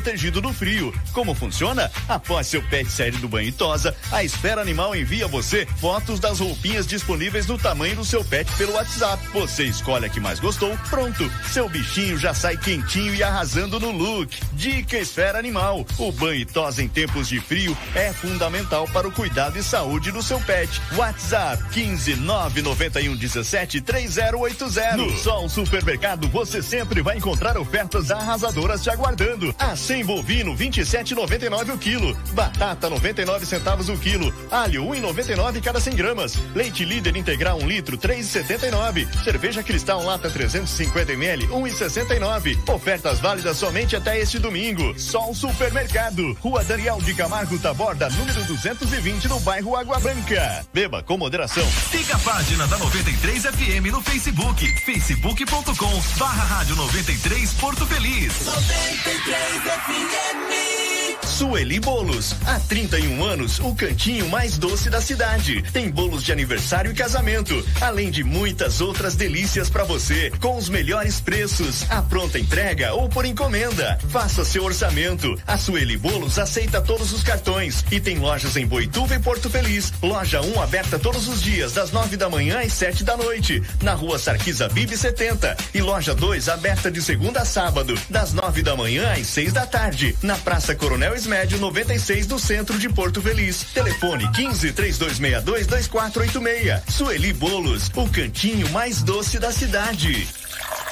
protegido do frio. Como funciona? Após seu pet sair do banho e tosa, a Esfera Animal envia você fotos das roupinhas disponíveis no tamanho do seu pet pelo WhatsApp. Você escolhe a que mais gostou, pronto. Seu bichinho já sai quentinho e arrasando no look. Dica Esfera Animal. O banho e tosa em tempos de frio é fundamental para o cuidado e saúde do seu pet. WhatsApp 15 991 17 3080. No Sol Supermercado você sempre vai encontrar ofertas arrasadoras te aguardando. A 100 bovino 27,99 o quilo. Batata 99 centavos o quilo. Alho 1,99 cada 100 gramas. Leite líder integral 1 um litro 3,79. Cerveja cristal lata 350 ml 1,69. Ofertas válidas somente até este domingo. Sol Supermercado. Rua Daniel de Camargo Taborda, número 220 no bairro Água Branca. Beba com moderação. Siga a página da 93 FM no Facebook. facebook.com barra rádio 93 Porto Feliz. 93 FM. Let me, me. Sueli Bolos. Há 31 anos, o cantinho mais doce da cidade. Tem bolos de aniversário e casamento, além de muitas outras delícias para você, com os melhores preços, a pronta entrega ou por encomenda. Faça seu orçamento. A Sueli Bolos aceita todos os cartões e tem lojas em Boituva e Porto Feliz. Loja 1 um, aberta todos os dias, das 9 da manhã às 7 da noite, na rua Sarquisa Bibi 70. E loja 2 aberta de segunda a sábado, das 9 da manhã às 6 da tarde, na Praça Coronel Smith Médio 96 do centro de Porto Feliz. Telefone 15 3262 2486. Sueli Bolos, o cantinho mais doce da cidade.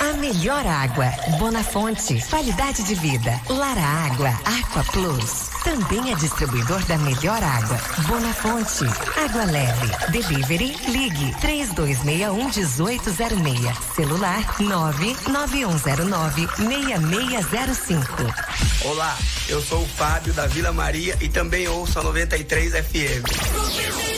A melhor água, Bonafonte, qualidade de vida. Lara Água, Aqua Plus. Também é distribuidor da melhor água, Bonafonte. Água leve. Delivery, ligue 3261 1806. Celular 99109 6605. Olá, eu sou o Fábio da Vila Maria e também ouço a 93 FM.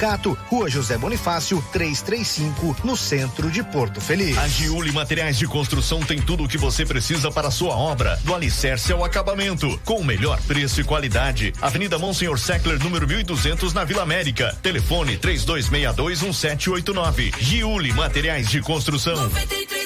Sindicato, Rua José Bonifácio, 335, no centro de Porto Feliz. A Giuli Materiais de Construção tem tudo o que você precisa para a sua obra, do alicerce ao acabamento, com o melhor preço e qualidade. Avenida Monsenhor Seckler, número 1200, na Vila América. Telefone 3262 1789. Giuli Materiais de Construção. 93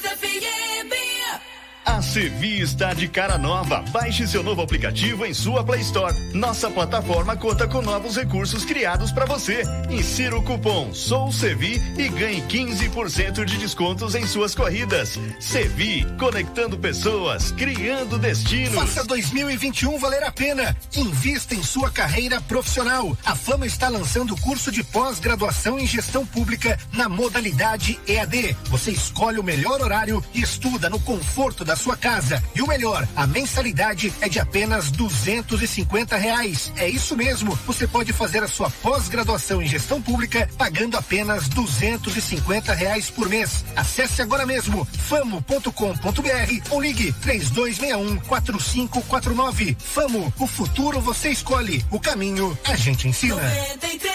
a Sevi está de cara nova. Baixe seu novo aplicativo em sua Play Store. Nossa plataforma conta com novos recursos criados para você. Insira o cupom Sou Sevi e ganhe 15% de descontos em suas corridas. Sevi, conectando pessoas, criando destinos. Faça 2021 valer a pena. Invista em sua carreira profissional. A Fama está lançando o curso de pós-graduação em gestão pública na modalidade EAD. Você escolhe o melhor horário e estuda no conforto da sua casa. E o melhor, a mensalidade é de apenas duzentos e cinquenta reais. É isso mesmo. Você pode fazer a sua pós-graduação em gestão pública pagando apenas duzentos e cinquenta reais por mês. Acesse agora mesmo famo.com.br ou ligue três dois um quatro cinco quatro nove. Famo, o futuro você escolhe. O caminho a gente ensina. 93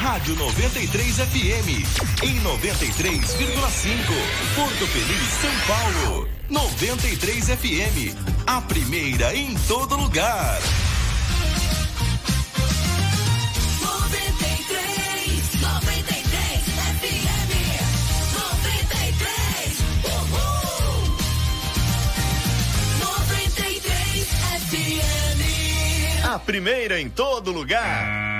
Rádio 93 FM em 93,5. Porto Feliz, São Paulo. 93 FM, a primeira em todo lugar. 93, 93 FM. 93, uhul. 93 FM. A primeira em todo lugar.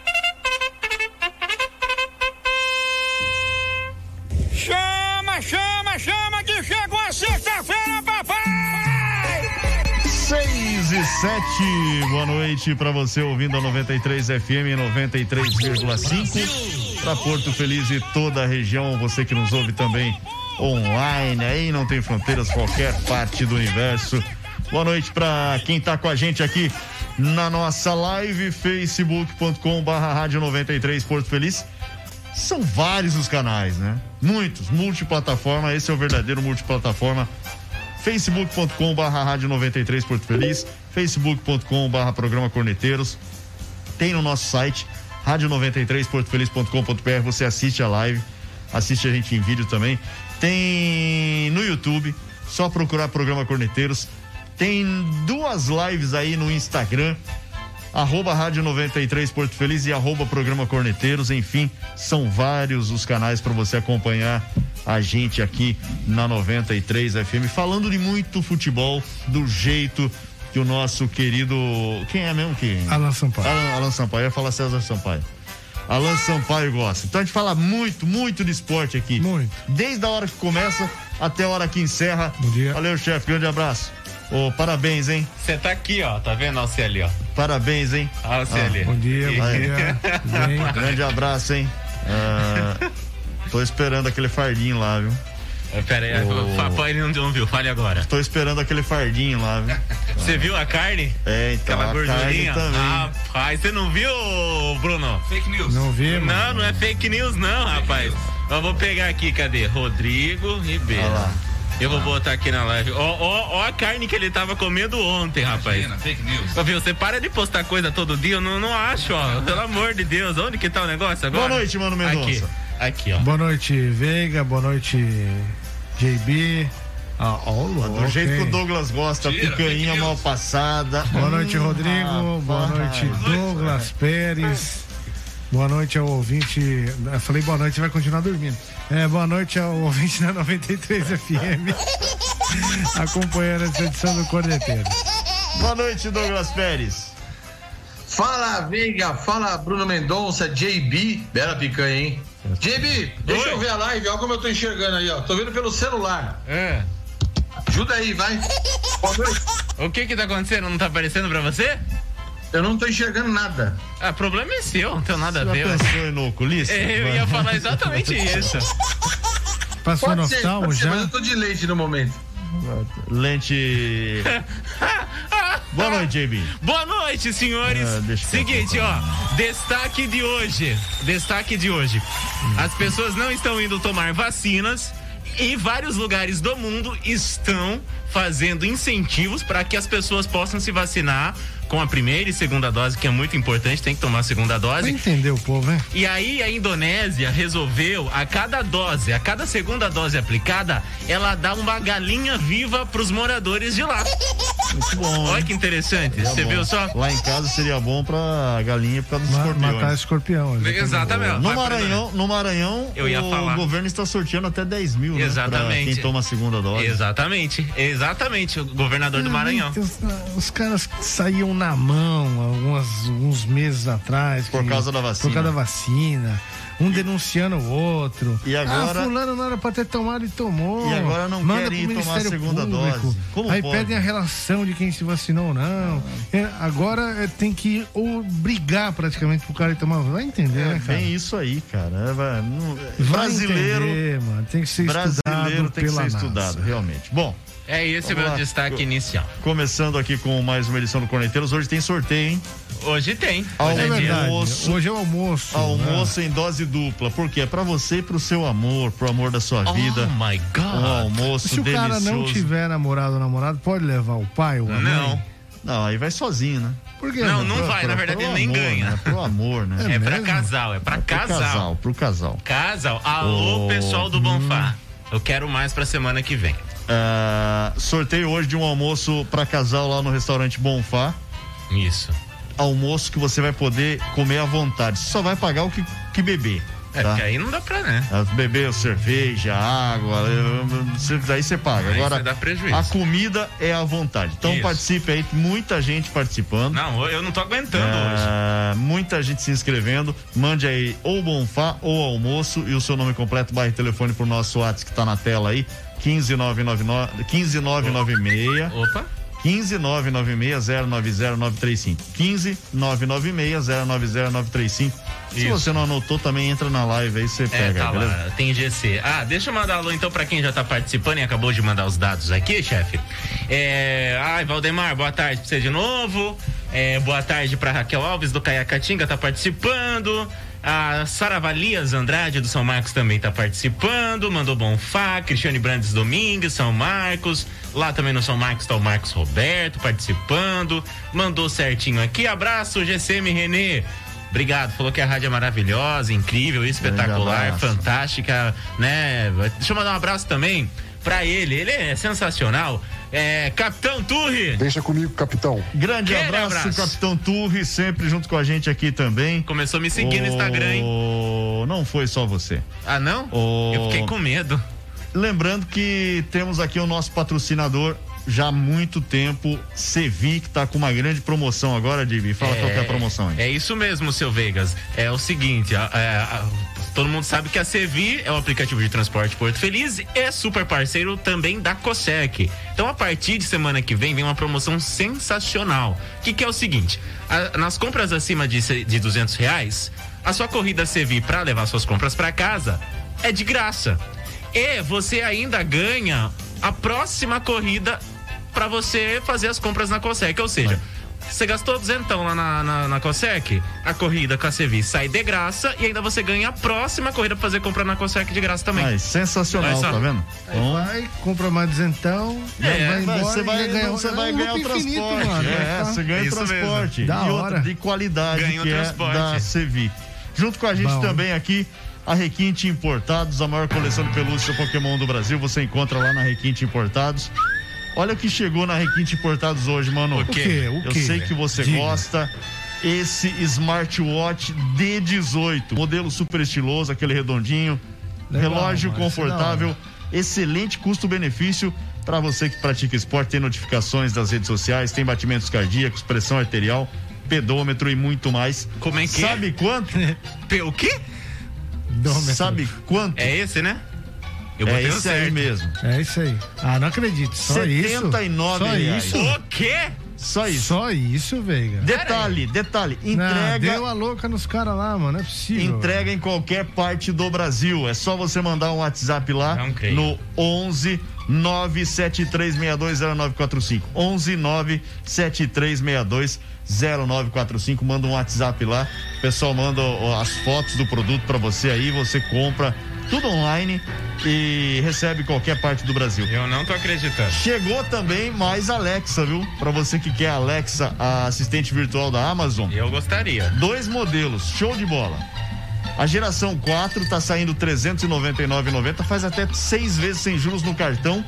7, boa noite para você ouvindo a 93 FM 93,5 para Porto Feliz e toda a região, você que nos ouve também online, aí não tem fronteiras, qualquer parte do universo. Boa noite para quem tá com a gente aqui na nossa live, facebook.com barra rádio 93 Porto Feliz. São vários os canais, né? Muitos, multiplataforma, esse é o verdadeiro multiplataforma facebook.com rádio 93 Porto Feliz, facebook.com programa Corneteiros, tem no nosso site rádio93portofeliz.com.br, você assiste a live, assiste a gente em vídeo também, tem no YouTube, só procurar programa Corneteiros, tem duas lives aí no Instagram, arroba Rádio 93 Porto Feliz e arroba Programa Corneteiros, enfim, são vários os canais para você acompanhar a gente aqui na 93 FM, falando de muito futebol, do jeito que o nosso querido. Quem é mesmo que? Alan Sampaio. Alan, Alan Sampaio, eu ia falar César Sampaio. Alan Sampaio gosta. Então a gente fala muito, muito de esporte aqui. Muito. Desde a hora que começa até a hora que encerra. Bom dia. Valeu, chefe. Grande abraço. Ô, parabéns, hein? Você tá aqui, ó. Tá vendo? Olha você ali, ó. Parabéns, hein? Olha você ali. Bom dia, bom dia. Bem, Grande abraço, hein? Ah, tô esperando aquele fardinho lá, viu? Pera aí, Ô. o papai não, não viu. Fale agora. Tô esperando aquele fardinho lá, viu? Você viu a carne? É, então. Aquela a carne gordurinha? também. Rapaz, você não viu, Bruno? Fake news. não vi, mano. Não, não é fake news, não, rapaz. Eu vou pegar aqui, cadê? Rodrigo Ribeiro. Olha lá. Eu vou botar aqui na live. Ó, ó, ó a carne que ele tava comendo ontem, rapaz. Imagina, fake news. Ô, viu, você para de postar coisa todo dia, eu não, não acho, ó. Pelo amor de Deus, onde que tá o negócio agora? Boa noite, Mano Mendonça. Aqui, aqui, ó. Boa noite, Veiga. Boa noite, JB. Ah, ó, o louco, Do jeito que o Douglas gosta, Tira, picanha mal passada. Boa noite, Rodrigo. Boa rapaz. noite, Douglas Pérez. Boa noite ao ouvinte. Eu falei boa noite, vai continuar dormindo. É, boa noite ao ouvinte da 93 FM. acompanhando essa edição do Corneteiro. Boa noite, Douglas Pérez. Fala, Veiga, fala Bruno Mendonça, JB. Bela picanha, hein? JB, deixa Oi. eu ver a live, olha como eu tô enxergando aí, ó. Tô vendo pelo celular. É. Ajuda aí, vai. Boa noite. O que que tá acontecendo? Não tá aparecendo pra você? Eu não tô enxergando nada. Ah, problema é seu, não tem nada a Já ver. pensou em no oculista? É, eu ia falar exatamente isso. Passou Pode no ser, oftalmo pode ser, mas já? eu tô de leite no momento. Lente. Boa noite, JB. Boa noite, senhores. Ah, Seguinte, ó, destaque de hoje. Destaque de hoje. As pessoas não estão indo tomar vacinas e vários lugares do mundo estão fazendo incentivos para que as pessoas possam se vacinar com a primeira e segunda dose, que é muito importante, tem que tomar a segunda dose. entender o povo, hein? E aí a Indonésia resolveu, a cada dose, a cada segunda dose aplicada, ela dá uma galinha viva pros moradores de lá. Muito bom. Olha hein? que interessante. Tá Você bom. viu só? Lá em casa seria bom pra galinha por causa dos Ma- escorpiões. matar escorpião. Exatamente. No Vai pra Maranhão, no Maranhão, Eu ia o falar. governo está sorteando até 10 mil, né? Exatamente. Pra quem toma a segunda dose. Exatamente, exatamente, o governador do Maranhão. Os, os caras saíam na mão algumas, alguns meses atrás. Por que- causa da vacina. Por causa da vacina. Um denunciando o outro. E agora- Ah, fulano não era pra ter tomado e tomou. E agora não Manda querem pro tomar a segunda Público. dose. Como Aí pode? pedem a relação de quem se vacinou ou não. É, agora é, tem que obrigar praticamente pro cara ir tomar. Vai entender, É, né, cara? bem isso aí, cara. É, vai, não- Vai brasileiro, entender, mano. Tem que ser brasileiro estudado tem que ser NASA. estudado, realmente. Bom, É esse Vamos meu lá. destaque inicial. Começando aqui com mais uma edição do Corneteiros. Hoje tem sorteio, hein? Hoje tem. Hoje é dia. Almoço. Hoje é o almoço. Almoço em dose dupla. Por quê? É pra você e pro seu amor, pro amor da sua vida. Oh my God. Um almoço Se o cara não delicioso. tiver namorado ou namorado, pode levar o pai ou a mãe? Não. Não, aí vai sozinho, né? Por quê? Não, não Pro- vai, pro- na verdade pro ele nem amor, ganha. Né? Pro amor, né? É, pra mesmo? casal, é pra Pro casal. casal, pro casal. Casal. Alô, Oh. pessoal do Bonfá. Eu quero mais pra semana que vem. Ah, sorteio hoje de um almoço pra casal lá no restaurante Bonfá. Isso. Almoço que você vai poder comer à vontade. Você só vai pagar o que, que beber. É, tá? porque aí não dá pra, né? Ah, Beber cerveja, água, eh, você- daí você paga. Aí Agora, dá prejuízo. a comida é à vontade. Então Isso. participe aí, muita gente participando. Não, eu não tô aguentando hoje. Ah, muita gente se inscrevendo. Mande aí ou Bonfá ou almoço e o seu nome completo, barra e telefone pro nosso WhatsApp que tá na tela aí. 15999 15996 Opa. 15996090935 15996090935 Se você não anotou, também entra na live aí, você É, pega, tá beleza? lá, tem GC. Ah, deixa eu mandar alô então pra quem já tá participando e acabou de mandar os dados aqui, chefe. É, ai, Valdemar, boa tarde pra você de novo. É, boa tarde pra Raquel Alves do Caiacatinga, tá participando. A Sara Valias Andrade do São Marcos também tá participando. Mandou Bonfá, Cristiane Brandes Domingues, São Marcos. Lá também no São Marcos tá o Marcos Roberto participando. Mandou certinho aqui. Abraço, GCM Renê. Obrigado, falou que a rádio é maravilhosa, incrível, espetacular, fantástica, né? Deixa eu mandar um abraço também pra ele, ele é sensacional. É, Capitão Turri. Deixa comigo, capitão. Grande abraço, abraço. Capitão Turri, sempre junto com a gente aqui também. Começou a me seguir no Instagram, hein? Não foi só você. Ah, não? Ô, Eu fiquei com medo. Lembrando que temos aqui o nosso patrocinador já há muito tempo, Sevi, que tá com uma grande promoção agora, Divi. Fala qual que é a promoção aí. É isso mesmo, seu Vegas. É o seguinte, a- a- a- todo mundo sabe que a Sevi é o aplicativo de transporte Porto Feliz e é super parceiro também da Cosec. Então, a partir de semana que vem, vem uma promoção sensacional. Que, que é o seguinte? a- nas compras acima de, de 200 reais, a sua corrida Sevi para levar suas compras para casa é de graça. E você ainda ganha a próxima corrida para você fazer as compras na Cosec. Ou seja, você gastou duzentão lá na, na, na Cosec, a corrida com a Sevi sai de graça e ainda você ganha a próxima corrida pra fazer compra na Cosec de graça também. Ai, sensacional, tá vendo? Então, Vai, compra mais duzentão, É, vai Vai, embora você vai, e ganha, você é vai um ganhar o lucro infinito, transporte. mano, é, você ganha o Isso transporte. mesmo. Da e outra hora. de qualidade Ganha o que é transporte. da Sevi. Junto com a gente Bom. também aqui, a Requinte Importados, a maior coleção de pelúcia Pokémon do Brasil. Você encontra lá na Requinte Importados. Olha o que chegou na Requinte Importados hoje, mano. O quê? O Eu quê? sei que você Diga. gosta. Esse smartwatch D18, modelo super estiloso, aquele redondinho, Legal, relógio é confortável, excelente custo-benefício para você que pratica esporte, tem notificações das redes sociais, tem batimentos cardíacos, pressão arterial, pedômetro e muito mais. Como é que é? Sabe quanto? P- O quê? Sabe quanto? É esse, né? Eu é botei o esse aí certo. mesmo. É isso aí. Ah, não acredito. Só isso. 79 Só reais. isso. O quê? Só isso. Só isso, Veiga. Detalhe, detalhe, Não, entrega deu a louca nos caras lá, mano. Não é possível. Entrega em qualquer parte do Brasil. É só você mandar um WhatsApp lá Não no 11 973620945. 11 973620945. Manda um WhatsApp lá. O pessoal manda as fotos do produto pra você aí, você compra tudo online e recebe qualquer parte do Brasil. Eu não tô acreditando. Chegou também mais Alexa, viu? Pra você que quer Alexa, a assistente virtual da Amazon. Eu gostaria. Dois modelos, show de bola. A geração 4 tá saindo R$ 399,90, faz até seis vezes sem juros no cartão.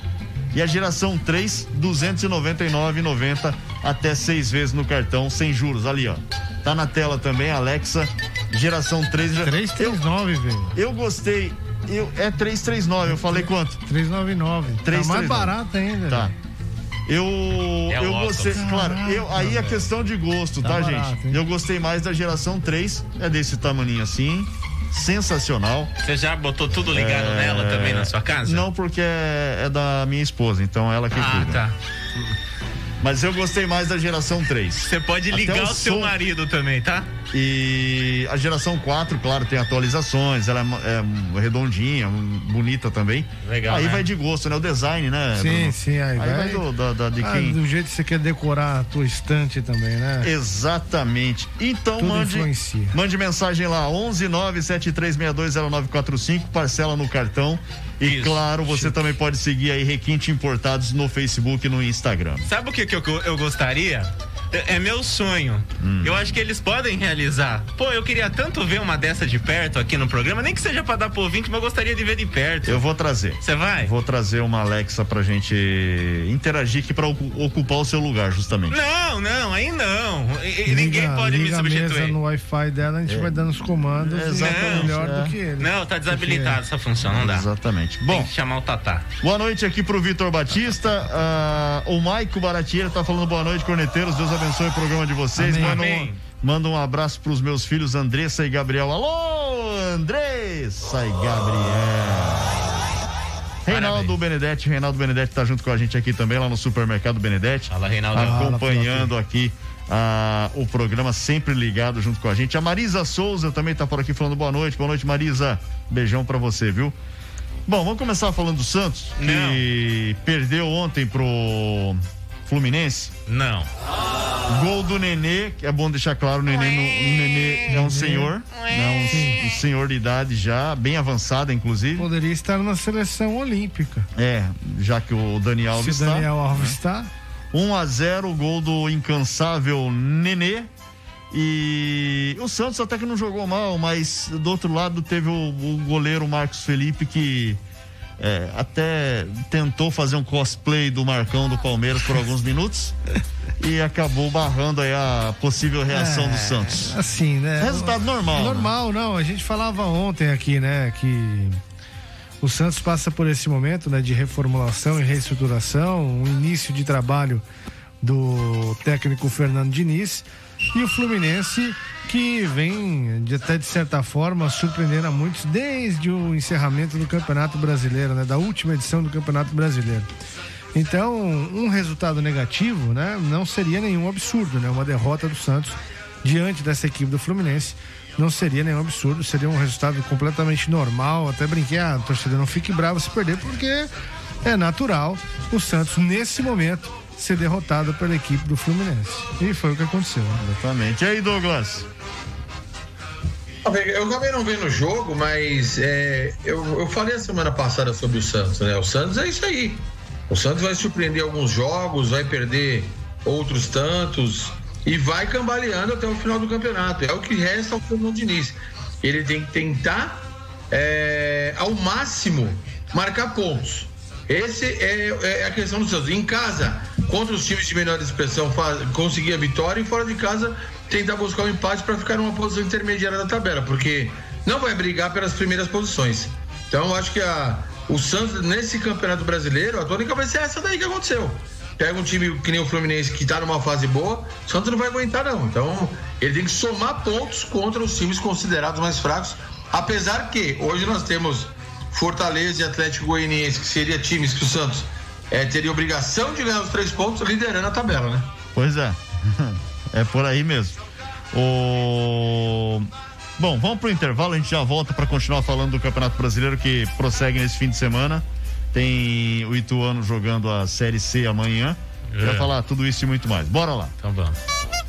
E a geração 3, R$ 299,90, até seis vezes no cartão sem juros. Ali, ó. Tá na tela também, Alexa, geração 3. já- 339, velho. Eu gostei. Eu, é 339, eu falei quanto? 399. Tá 339. mais barato ainda. Tá. Eu, É eu gostei, óculos. claro, eu, aí é questão de gosto, tá, Tá barato, gente? hein? Eu gostei mais da geração 3, é desse tamaninho assim, sensacional. Você já botou tudo ligado É, nela também na sua casa? Não, porque é, é da minha esposa, então ela que Ah, cuida. tá. Mas eu gostei mais da geração 3. Você pode ligar o o seu som- marido também, tá? E a geração 4, claro, tem atualizações, ela é, é redondinha, bonita também. Legal. Aí né? vai de gosto, né? O design, né? Sim, Bruno? sim, aí, Aí vai, vai, do, da, da- de Ah, quem. do jeito que você quer decorar a tua estante também, né? Exatamente. Então Tudo mande, influencia. mande mensagem lá, 11 973620945, parcela no cartão. E claro, você também pode seguir aí Requinte Importados no Facebook e no Instagram. Sabe o que, que eu, eu gostaria? É é meu sonho. Hum. Eu acho que eles podem realizar. Pô, eu queria tanto ver uma dessa de perto aqui no programa, nem que seja pra dar pro ouvinte, mas eu gostaria de ver de perto. Eu vou trazer. Você vai? Vou trazer uma Alexa pra gente interagir aqui pra ocu- ocupar o seu lugar, justamente. Não, não, aí não. E- e ninguém Liga- pode me liga a mesa substituir. no Wi-Fi dela, a gente vai dando os comandos e Exatamente, é melhor é. do que ele. Não, tá desabilitada essa função, não dá. Exatamente. Tem Bom, que chamar o Tatá. boa noite aqui pro Vitor Batista. ah, o Maico Baratieri tá falando boa noite, corneteiros. Deus abençoe o programa de vocês. Amém. Manda, um, manda um abraço pros meus filhos Andressa e Gabriel. Alô, Andressa e Gabriel. Reinaldo Benedetti, Reinaldo Benedetti tá junto com a gente aqui também, lá no supermercado Benedetti. Fala, Reinaldo. Acompanhando aqui ah, o programa, sempre ligado junto com a gente. A Marisa Souza também tá por aqui falando boa noite. Boa noite, Marisa. Beijão pra você, viu? Bom, vamos começar falando do Santos, que perdeu ontem pro Fluminense. Não. Gol do Nenê, que é bom deixar claro, o Nenê, não- o Nenê é um senhor, né, um, um senhor de idade já, bem avançada, inclusive. Poderia estar na seleção olímpica. É, já que o Dani Alves Se o Daniel tá, Alves né? está. 1 a 0 o gol do incansável Nenê. E o Santos até que não jogou mal, mas do outro lado teve o, o goleiro Marcos Felipe que é, até tentou fazer um cosplay do Marcão do Palmeiras por alguns minutos e acabou barrando aí a possível reação do Santos. Assim, né? Resultado normal, né? Normal, não. A gente falava ontem aqui, né, que o Santos passa por esse momento, né, de reformulação e reestruturação, um início de trabalho do técnico Fernando Diniz e o Fluminense que vem de, até de certa forma surpreendendo a muitos desde o encerramento do Campeonato Brasileiro, né, da última edição do Campeonato Brasileiro. Então, um resultado negativo, né, não seria nenhum absurdo, né? Uma derrota do Santos diante dessa equipe do Fluminense não seria nenhum absurdo, seria um resultado completamente normal. Até brinquei, ah, torcedor, não fique bravo se perder, porque é natural o Santos, nesse momento, ser derrotado pela equipe do Fluminense. E foi o que aconteceu. Exatamente. E aí, Douglas? Eu acabei não vendo o jogo, mas é, eu, eu falei a semana passada sobre o Santos, né? O Santos é isso aí. O Santos vai surpreender alguns jogos, vai perder outros tantos e vai cambaleando até o final do campeonato. É o que resta ao Fernando Diniz. Ele tem que tentar, é, ao máximo, marcar pontos. Esse é, é a questão do Santos. Em casa, contra os times de menor expressão, faz, conseguir a vitória e fora de casa, tentar buscar o empate para ficar numa posição intermediária da tabela, porque não vai brigar pelas primeiras posições. Então, acho que a, o Santos, nesse campeonato brasileiro, a tônica vai ser essa daí que aconteceu. Pega um time que nem o Fluminense que tá numa fase boa, o Santos não vai aguentar, não. Então, ele tem que somar pontos contra os times considerados mais fracos. Apesar que hoje nós temos Fortaleza e Atlético Goianiense, que seria times que o Santos eh, teria obrigação de ganhar os três pontos, liderando a tabela, né? Pois é. É por aí mesmo. O... Bom, vamos pro intervalo, a gente já volta para continuar falando do Campeonato Brasileiro que prossegue nesse fim de semana. Tem o Ituano jogando a Série C amanhã. É. Vai falar tudo isso e muito mais. Bora lá. Tá bom.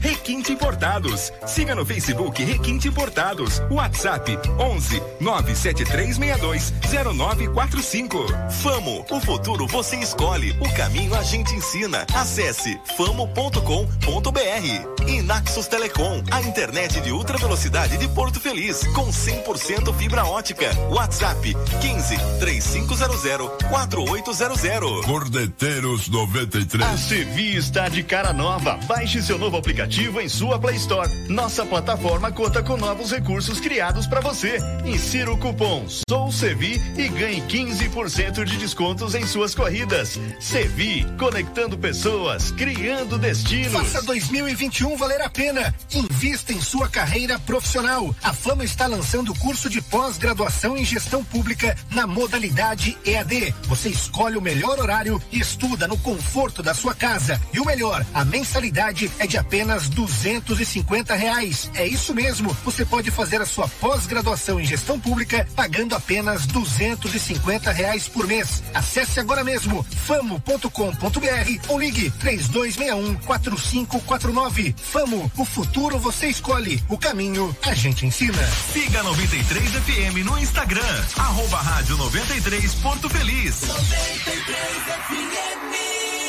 Requinte Importados. Siga no Facebook Requinte Importados. WhatsApp 11 97362 0945. Famo, o futuro você escolhe, o caminho a gente ensina. Acesse famo.com.br. E Naxos Telecom, a internet de ultra velocidade de Porto Feliz, com 100% fibra ótica. WhatsApp 15 3500 4800. Cordeteiros 93. A Sevi está de cara nova. Baixe seu novo aplicativo aplicativo em sua Play Store. Nossa plataforma conta com novos recursos criados para você. Insira o cupom SOUCEVI e ganhe 15% de descontos em suas corridas. Sevi, conectando pessoas, criando destinos. Faça 2021 valer a pena. Invista em sua carreira profissional. A Fama está lançando o curso de pós-graduação em gestão pública na modalidade EAD. Você escolhe o melhor horário e estuda no conforto da sua casa. E o melhor, a mensalidade é de apenas duzentos e cinquenta reais. É isso mesmo. Você pode fazer a sua pós-graduação em gestão pública pagando apenas duzentos e cinquenta reais por mês. Acesse agora mesmo famo.com.br ou ligue três dois um quatro cinco quatro nove. Famo, o futuro você escolhe, o caminho a gente ensina. Siga 93 FM no Instagram, arroba rádio 93 Porto Feliz. 93 FM.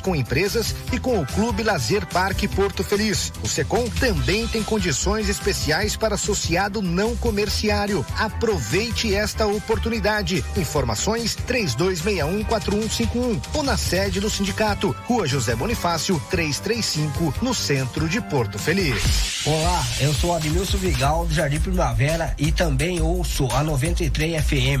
com empresas e com o Clube Lazer Parque Porto Feliz. O Secom também tem condições especiais para associado não comerciário. Aproveite esta oportunidade. Informações 32614151 ou na sede do sindicato, Rua José Bonifácio, 335, no centro de Porto Feliz. Olá, eu sou Admilson Vigal do Jardim Primavera e também ouço a 93 FM.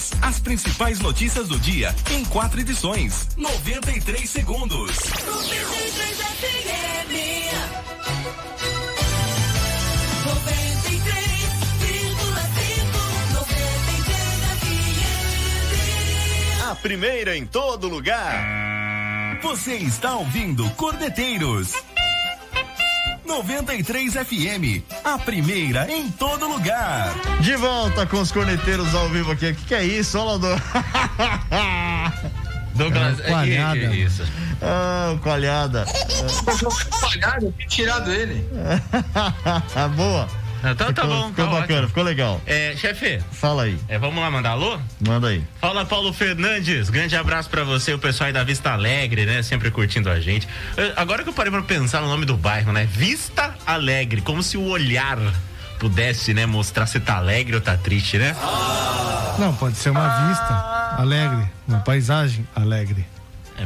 As principais notícias do dia em quatro edições. 93 segundos. 93 A primeira em todo lugar. Você está ouvindo Cordeteiros. 93 FM, a primeira em todo lugar. De volta com os corneteiros ao vivo aqui. O que, que é isso, Lodô? Douglas, é, coalhada. É, isso. Ah, coalhada. Coalhada, eu tinha tirado ele. Boa. Então ficou, tá bom. Ficou tá bacana, ótimo. ficou legal. É, chefe. Fala aí. É, vamos lá mandar alô? Manda aí. Fala, Paulo Fernandes. Grande abraço pra você, o pessoal aí da Vista Alegre, né? Sempre curtindo a gente. Eu- Agora que eu parei pra pensar no nome do bairro, né? Vista Alegre, como se o olhar pudesse, né, mostrar se tá alegre ou tá triste, né? Não, pode ser uma vista alegre, uma paisagem alegre. É,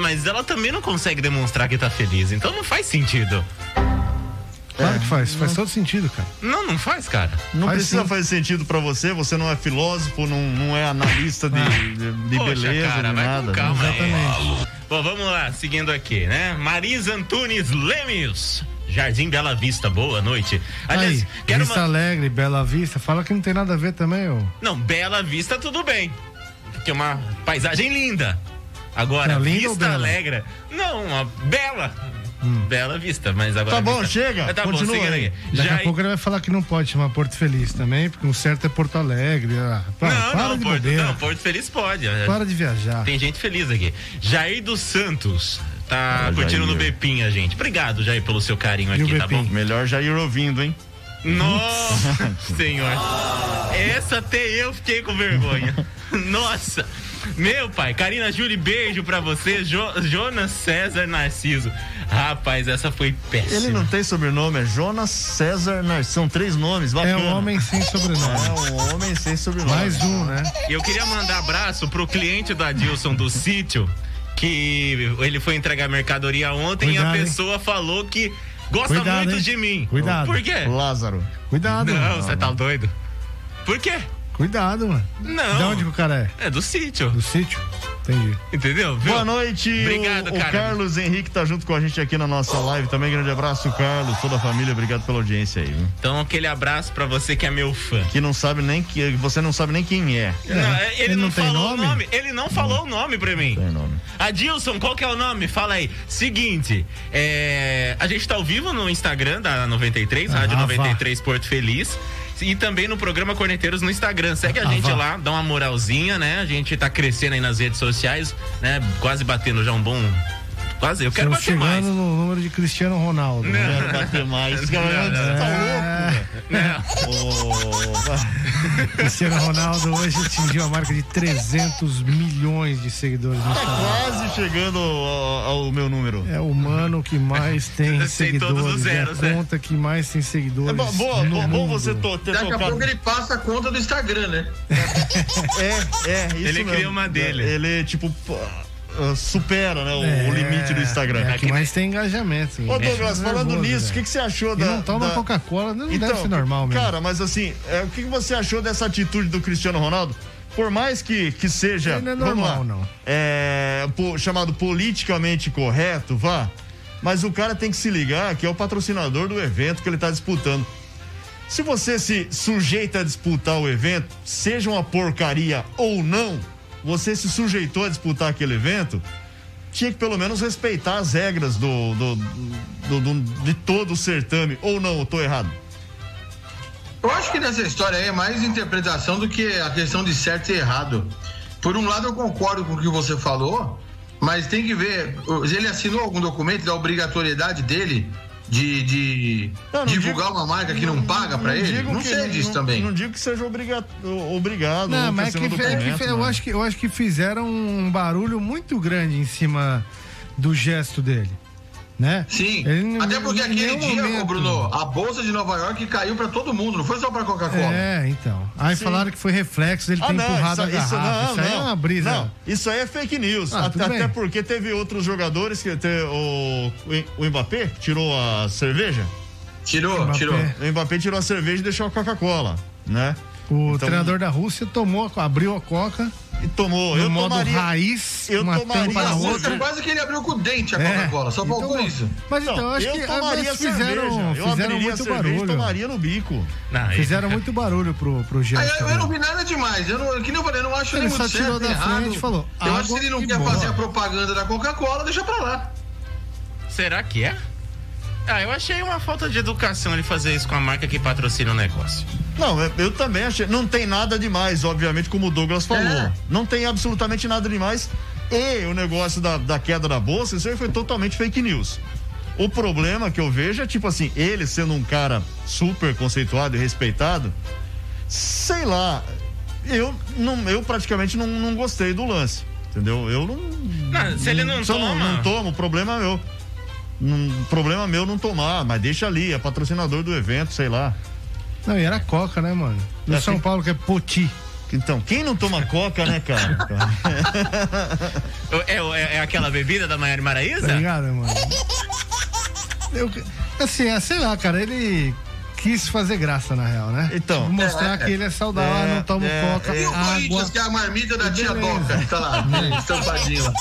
mas ela também não consegue demonstrar que tá feliz, então não faz sentido. Claro que faz, faz todo sentido, cara. Não, não faz, cara. Não Faz precisa sim. fazer sentido pra você, você não é filósofo, não, não é analista de, de, de Poxa, beleza, cara, de vai com nada. calma aí. Exatamente. Bom, vamos lá, seguindo aqui, né? Marisa Antunes Lemes. Jardim Bela Vista, boa noite. Aliás, Aí, quero Vista uma... Alegre, Bela Vista, fala que não tem nada a ver também, ô. Não, Bela Vista tudo bem. Porque é uma paisagem linda. Agora, Não, linda ou Vista bela? Alegre. Não, uma bela. Bela Vista, mas agora. Tá bom, Vista- chega, Mas Tá bom, continua seguindo aí. aqui. Daqui Já a pouco ele vai falar que não pode chamar Porto Feliz também, porque um certo é Porto Alegre. Ah, para, Não, para não, de Porto, bobeira. não, Porto Feliz pode. Para de viajar. Tem gente feliz aqui. Jair dos Santos. Tá Ah, curtindo Jair. no Bepinha, gente. Obrigado, Jair, pelo seu carinho E aqui, tá bom? Melhor já ir ouvindo, hein? Nossa senhor. Essa até eu fiquei com vergonha. Nossa. Meu pai, Karina Júlia, beijo pra você. Jo- Jonas César Narciso. Rapaz, essa foi péssima. Ele não tem sobrenome, é Jonas César Narciso. São três nomes, É bacana. um homem sem sobrenome. É um homem sem sobrenome. Mais um, né? E eu queria mandar abraço pro cliente do Adilson do sítio, que ele foi entregar mercadoria ontem Cuidado, e a hein? pessoa falou que gosta Cuidado, muito hein? de mim. Cuidado. Por quê? Lázaro. Cuidado, Não, você tá doido. Por quê? Cuidado, mano. Não. De onde que o cara é? É do sítio. Do sítio? Entendi. Entendeu? Viu? Boa noite. Obrigado, o, cara. O Carlos Henrique tá junto com a gente aqui na nossa live também. Grande abraço, Carlos, toda a família. Obrigado pela audiência aí. Viu? Então, aquele abraço pra você que é meu fã. Que não sabe nem que você não sabe nem quem é. Não, ele, não, tem falou nome? o nome. Ele não falou o nome pra mim. Tem nome. Adilson, qual que é o nome? Fala aí. Seguinte, é, a gente tá ao vivo no Instagram da 93, Rádio Ah, vá. 93 Porto Feliz. E também no programa Corneteiros no Instagram. Segue a Ah, gente vá. lá, dá uma moralzinha, né? A gente tá crescendo aí nas redes sociais, né? Quase batendo já um bom. Quase, eu quero Estamos bater chegando mais. no número de Cristiano Ronaldo. Não. né? Quero bater mais. Não, não, você tá louco, Cristiano Ronaldo hoje atingiu a marca de 300 milhões de seguidores no Tá Instagram. quase chegando ao, ao meu número. É o mano que mais tem seguidores. todos os zeros, é a né? conta que mais tem seguidores. É bo- boa, no bom, bom mundo. você to- ter Daqui a tocado. pouco ele passa a conta do Instagram, né? É, é, isso Ele mesmo. cria uma dele. Ele, tipo, pô, ah, supera, né, o, É, o limite do Instagram. É que mais tem engajamento. Ô, Douglas, É falando nervoso, nisso, o velho. que, que você achou E da. não toma da- Coca-Cola, não Então, deve ser normal mesmo. Cara, mas assim, é, o que, que você achou dessa atitude do Cristiano Ronaldo? Por mais que, que seja. Ele não é normal, lá, não. É, po- chamado politicamente correto, vá. Mas o cara tem que se ligar que é o patrocinador do evento que ele está disputando. Se você se sujeita a disputar o evento, seja uma porcaria ou não, você se sujeitou a disputar aquele evento, tinha que pelo menos respeitar as regras do, do, do- do- de todo o certame. Ou não, eu tô errado? Eu acho que nessa história aí é mais interpretação do que a questão de certo e errado. Por um lado, eu concordo com o que você falou, mas tem que ver. Ele assinou algum documento da obrigatoriedade dele de, de Não, não divulgar digo- uma marca que não paga pra ele? digo Não que- sei disso não- também. Não digo que seja obriga, obrigado. Não, mas é que, um fe- é que documento, fe- eu, não. acho que, eu acho que fizeram um barulho muito grande em cima do gesto dele. Né? Sim, Ele até porque aquele dia, momento- Bruno, a bolsa de Nova York caiu pra todo mundo, não foi só pra Coca-Cola. É, então. Aí Sim. falaram que foi reflexo dele ter Ah, não, empurrado isso, a isso, garrafa. não, Isso, aí não. é uma brisa. Não, isso aí é fake news. Ah, Até, até porque teve outros jogadores que te- o, o Mbappé tirou a cerveja. Tirou, Mbappé. tirou. O Mbappé tirou a cerveja e deixou a Coca-Cola, né? O Então- treinador da Rússia tomou, abriu a coca E tomou. no eu modo tomaria. raiz, eu uma tomaria tampa outra. Quase que ele abriu com o dente a É, Coca-Cola, só então, faltou isso. Mas então, Não, acho eu que tomaria mas fizeram, cerveja. Eu fizeram muito cerveja barulho. tomaria no bico. Não, aí- Fizeram muito barulho pro, pro Aí, gesto. eu, eu não vi nada demais. Eu não, que nem eu falei, eu não acho Ele nem muito tirou certo, da errado. frente e falou, eu acho que ele não quer bola. fazer a propaganda da Coca-Cola, deixa pra lá. Será que é? Ah, eu achei uma falta de educação ele fazer isso com a marca que patrocina o negócio. Não, eu, eu também achei. Não tem nada demais, obviamente, como o Douglas falou. É. Não tem absolutamente nada demais. E o negócio da, da queda da bolsa, isso aí foi totalmente fake news. O problema que eu vejo é, tipo assim, ele sendo um cara super conceituado e respeitado, sei lá, eu, não, eu praticamente não, não gostei do lance. Entendeu? Eu não. Não, se ele não se eu toma- Não, não tomo, o problema é meu. Não, problema meu não tomar, mas deixa ali, é patrocinador do evento, sei lá. Não, e era coca, né, mano? No É, São Paulo que é poti. Então, quem não toma coca, né, cara? É, é- é aquela bebida da Maiara Tá Maraíza? ligado, mano? Eu, assim, é, sei lá, cara, ele quis fazer graça, na real, né? Então. Tipo, Mostrar É, que ele é saudável, é, não toma é, coca, E o água. Corinthians, que é a marmita da tia. Doca, tá lá, estampadinho lá.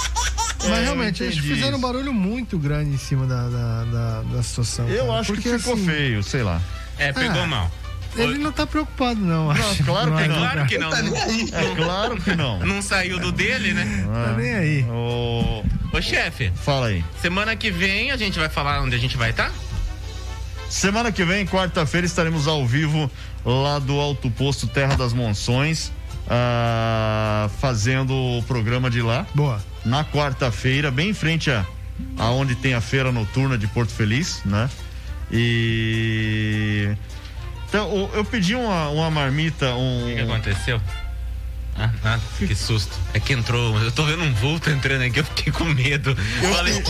Mas É, realmente, eles fizeram um barulho muito grande em cima da, da, da, da situação. Eu cara. acho Porque, que ficou assim, feio, sei lá. É, pegou Ah. mal. Ele não tá preocupado, não, acho. claro que É não. claro que não. Tá nem aí. É claro que não. Não saiu do dele, né? Tá nem aí. Ô, Ô, chefe, fala aí. semana que vem a gente vai falar onde a gente vai estar? Semana que vem, quarta-feira, estaremos ao vivo lá do Alto Posto Terra das Monções, ah, fazendo o programa de lá. Boa. Na quarta-feira, bem em frente a aonde tem a feira noturna de Porto Feliz, né? E então eu pedi uma, uma marmita, um O que, que aconteceu? Ah, nada, que susto. É que entrou. Eu tô vendo um vulto entrando aqui, eu fiquei com medo. Eu Falei,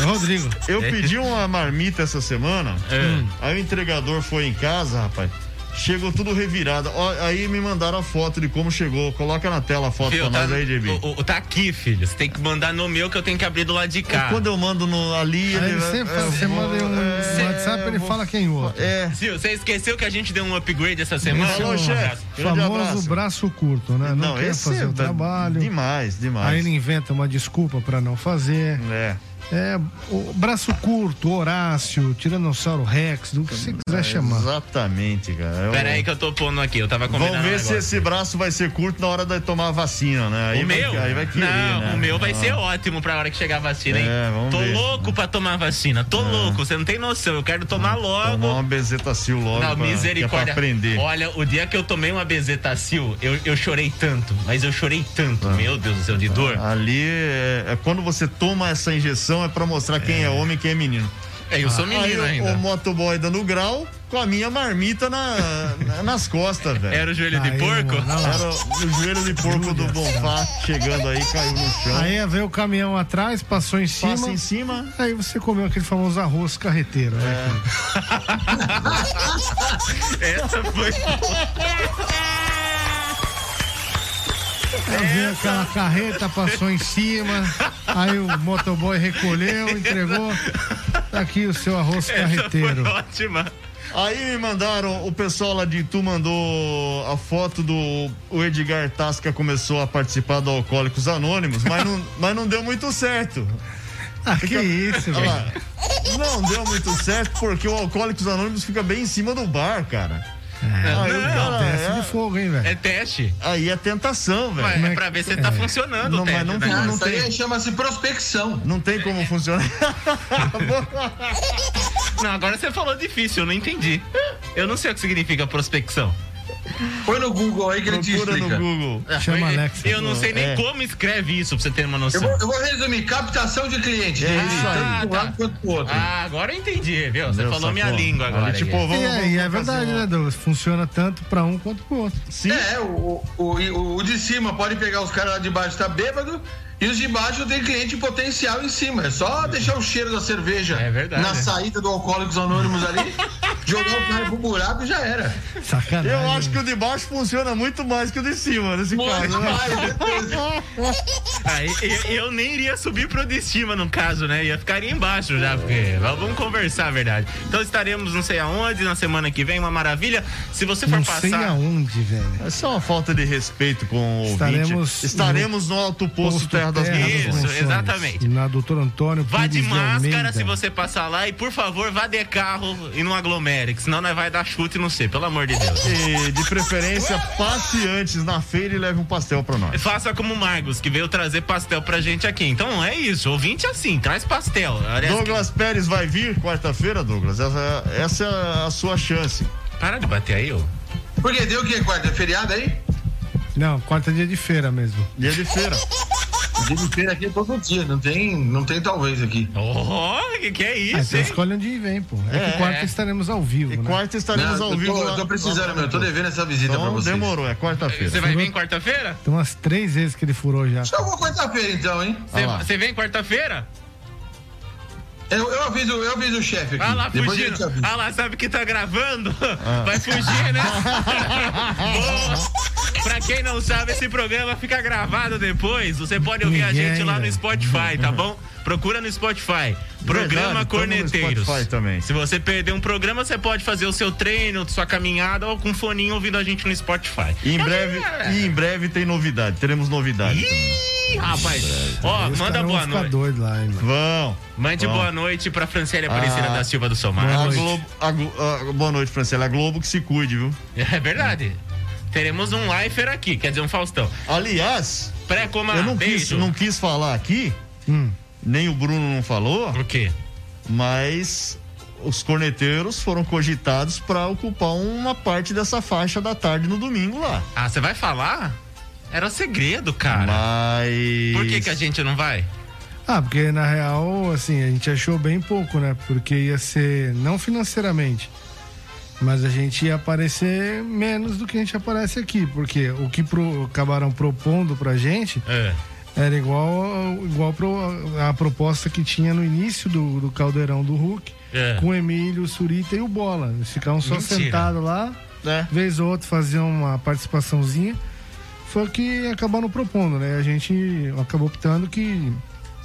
É Rodrigo. Eu pedi uma marmita essa semana. É. Aí o entregador foi em casa, rapaz. Chegou tudo revirado. Ó, aí me mandaram a foto de como chegou. Coloca na tela a foto Filho, pra tá, nós aí, JB. o- o- tá aqui, filho. Você tem que mandar no meu que eu tenho que abrir do lado de cá. Quando eu mando no, ali, Aí ele. ele sempre é, fala, você vou- manda um é, WhatsApp, ele vou- fala quem outro. É. Sil, você esqueceu que a gente deu um upgrade essa semana? Esse é o chefe. Famoso braço curto, né? Não, Não, quer esse fazer é o da- trabalho. Demais, demais. Aí ele inventa uma desculpa pra não fazer. É. É, o braço curto, Horácio, Tiranossauro Rex, do que você quiser chamar. Exatamente, cara. Eu- Pera aí que eu tô pondo aqui, eu tava combinando Vamos ver um se esse braço vai ser curto na hora de tomar a vacina, né? Aí o vai, meu? Aí vai querer, não, né? o meu vai Ah. ser ótimo pra hora que chegar a vacina, hein? É, vamos Tô ver. louco pra tomar a vacina, tô louco, você não tem noção, eu quero tomar logo. Tomar uma bezetacil logo. Não, pra, misericórdia. que é pra aprender. Olha, o dia que eu tomei uma bezetacil, eu, eu chorei tanto, mas eu chorei tanto, meu Deus do céu, de dor. Ali, é, é quando você toma essa injeção, é pra mostrar quem é, homem e quem é menino. É, eu sou menino Aí, o- ainda. O motoboy dando grau com a minha marmita na, na- nas costas, velho. Era o joelho de Aí, porco? mano, não. Era o joelho de porco do Bonfá chegando aí, caiu no chão. Aí veio o caminhão atrás, passou em cima. Passa em cima. Aí você comeu aquele famoso arroz carreteiro, né? Essa foi. Aí veio aquela carreta, passou em cima. Aí o motoboy recolheu, entregou. Tá aqui o seu arroz carreteiro. Foi ótima. Aí me mandaram, o pessoal lá de Itu mandou a foto do o Edgar Tasca começou a participar do Alcoólicos Anônimos, mas não, mas não deu muito certo. Ah, que isso, velho. Não deu muito certo porque o Alcoólicos Anônimos fica bem em cima do bar, cara. Aí, o Não, cara, Teste de é- fogo, hein, velho? É teste. aí é tentação, Mas velho. é pra ver se tá funcionando Não, o teste. mas não, né? não, Isso aí tem, chama-se prospecção. não tem como funcionar. Não, agora você falou difícil, eu não entendi. Eu não sei o que significa prospecção. Põe no Google aí que ele te explica. Google. Chama eu, Alexa. Eu não sei nem É. como escreve isso, pra você ter uma Eu noção. vou, eu vou resumir: captação de cliente. É isso aí. tanto um tá. lado quanto outro. Ah, agora eu entendi, viu? Você Entendeu? falou minha língua agora. Ali, tipo, vamos, E vamos é, e é verdade, uma- né, Douglas? Funciona tanto pra um quanto pro outro. Sim. É, o, o, o, o de cima pode pegar os caras lá de baixo tá bêbado e os de baixo tem cliente potencial em cima. É só deixar o cheiro da cerveja É verdade. na saída do Alcoólicos Anônimos ali, jogar o cara pro buraco e já era. Sacanagem. Eu acho que o de baixo funciona muito mais que o de cima, nesse Muito caso. né? mais. Aí eu, eu nem iria subir pro de cima, no caso, né? Ia ficar embaixo já, porque vamos conversar a verdade. Então estaremos não sei aonde, na semana que vem, uma maravilha. Se você for Não passar. sei aonde, velho. É só uma falta de respeito com o Estaremos ouvinte. Estaremos no Alto Posto, Posto Terra das Terra Moças. Isso, Monções, exatamente. Na Doutor Antônio Vá de máscara Almeida. se você passar lá e, por favor, vá de carro e não aglomere, que senão nós vai dar chute no C, pelo amor de Deus. E, de preferência, passe antes na feira e leve um pastel pra nós. Faça como o Margos, que veio trazer pastel pra gente aqui. Então é isso, ouvinte assim, traz pastel. Aliás, Douglas Pérez vai vir quarta-feira, Douglas? Essa, essa é a sua chance. Para de bater aí, ô. Por quê? Deu o quê? Quarta? É feriado aí? Não, quarta dia de feira mesmo. Dia de feira. De feira aqui é todo dia, não tem, não tem talvez aqui. Oh, que que é Ah, isso, então hein? escolhe onde vem, pô. É, É, que quarta é. estaremos ao vivo, E né? quarta estaremos Não, ao eu vivo. tô, lá- eu tô precisando, lá- meu. Eu tô devendo essa visita pra Então vocês. demorou, é quarta-feira. Você vai vir quarta-feira? Tem umas três vezes que ele furou já. Só vou quarta-feira então, hein? Ah. Você vem quarta-feira? Eu, eu aviso, eu aviso o chefe aqui. Ah lá, Depois fugindo. Ah lá, sabe que tá gravando? Vai fugir, né? Boa. Pra quem não sabe, esse programa fica gravado depois. Você pode ouvir a gente lá no né? Spotify, tá bom? Procura no Spotify. Programa Verdade, Corneteiros. Spotify também. Se você perder um programa, você pode fazer o seu treino, sua caminhada ou com um foninho ouvindo a gente no Spotify. E em breve, e em breve tem novidade. Teremos novidade também. Rapaz. Ó, Os manda boa noite. doidos lá, hein, mano. Vão. Mande Vão. boa noite pra Franciele Aparecida Ah. da Silva do Somar. Boa noite. Globo, a Glo- a- boa noite, Francela. A Globo que se cuide, viu? É verdade. Teremos um Lifer aqui, quer dizer, um Faustão. Aliás, Pré-coma, eu não quis, beijo. não quis falar aqui, Hum. nem o Bruno não falou, Por quê? mas os corneteiros foram cogitados para ocupar uma parte dessa faixa da tarde no domingo lá. Ah, você vai falar? Era segredo, cara. Mas. Por que, que a gente não vai? Ah, porque na real, assim, a gente achou bem pouco, né? Porque ia ser, não financeiramente, mas a gente ia aparecer menos do que a gente aparece aqui. Porque o que pro- acabaram propondo pra gente É. era igual, igual pro, a proposta que tinha no início do, do caldeirão do Hulk, É. com o Emílio, o Surita e o Bola. Eles ficavam só Mentira. sentados lá É. Vez ou outra faziam uma participaçãozinha. Foi o que acabaram propondo, né? A gente acabou optando que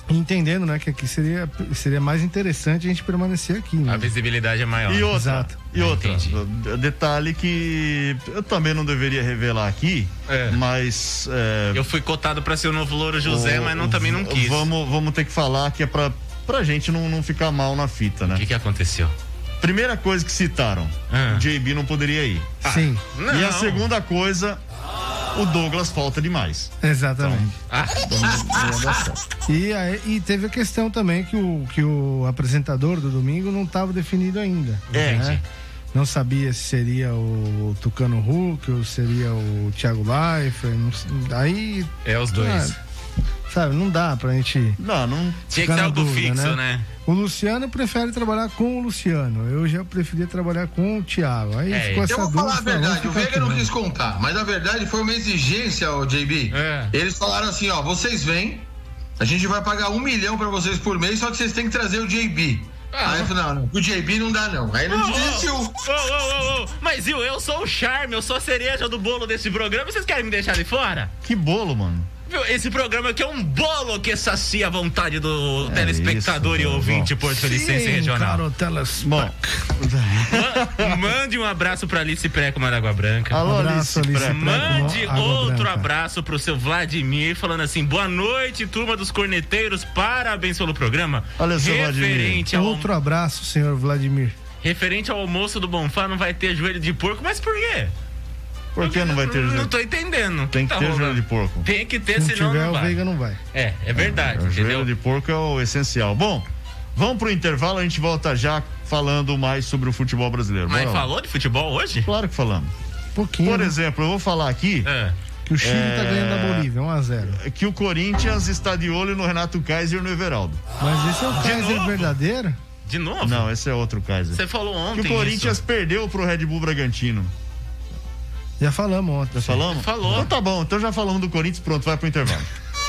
entendendo, né, que aqui seria, seria mais interessante a gente permanecer aqui. Né? A visibilidade é maior. E outra, Exato. e outra, detalhe que eu também não deveria revelar aqui, mas é, Eu fui cotado pra ser o novo Louro José, o- mas não, também não quis. Vamos, vamos ter que falar que é pra, pra gente não, não ficar mal na fita, né? O que, que aconteceu? Primeira coisa que citaram, Ah. o JB não poderia ir. Sim. E a Não. segunda coisa, o Douglas falta demais. Exatamente. Ah. E, aí, e teve a questão também que o, que o apresentador do domingo não estava definido ainda. É. né? Não sabia se seria o Tucano Hulk ou seria o Thiago Leifert. aí. É os dois. ah, sabe, não dá pra gente. Não, não. Tinha que ser na algo dúvida, fixo, né? O Luciano prefere trabalhar com o Luciano. Eu já preferia trabalhar com o Thiago. Aí É, ficou essa eu vou dúvida. falar a verdade, o Veiga não quis contar, mas na verdade foi uma exigência, o JB. É. Eles falaram assim, ó, vocês vêm, a gente vai pagar um milhão pra vocês por mês, só que vocês têm que trazer o JB. Aí eu falei, não, não, o JB não dá não. Aí ele ô, desistiu. ô, ô, ô, ô, Mas viu, eu sou o charme, eu sou a cereja do bolo desse programa. Vocês querem me deixar de fora? Que bolo, mano. Esse programa aqui é um bolo que sacia a vontade do telespectador isso, e ouvinte Porto Felicense Sim, Regional. Caro Teles- Bom, Ma- Mande um abraço pra Alice Preco Água Branca. Alô, Abraço, Alice Alice Preco. Mande Preco, Água outro Branca. abraço pro seu Vladimir, falando assim: boa noite, turma dos corneteiros, parabéns pelo programa. Olha só, referente ao, Outro abraço, senhor Vladimir. referente ao almoço do Bonfá, não vai ter joelho de porco, mas por quê? Por que não vai ter Não joelho? tô entendendo. Tem que Tá ter joelho de porco. Tem que ter, Se não senão tiver, não o vai. Veiga não vai. É, é verdade, O entendeu? joelho de porco é o essencial. Bom, vamos pro intervalo, a gente volta já falando mais sobre o futebol brasileiro. Mas Bora lá. falou de futebol hoje? Claro que falamos. pouquinho. Por né? exemplo, eu vou falar aqui É. Que o Chile tá É. ganhando da Bolívia, 1x0. que o Corinthians está de olho no Renato Kaiser e no Everaldo. Mas esse é o De Kaiser novo? verdadeiro? De novo? Não, esse é outro Kaiser. Você falou Que ontem. o Corinthians isso. perdeu pro Red Bull Bragantino. Já falamos ontem. Já falamos? Falou. Então tá bom, então já falamos do Corinthians, pronto, vai pro intervalo.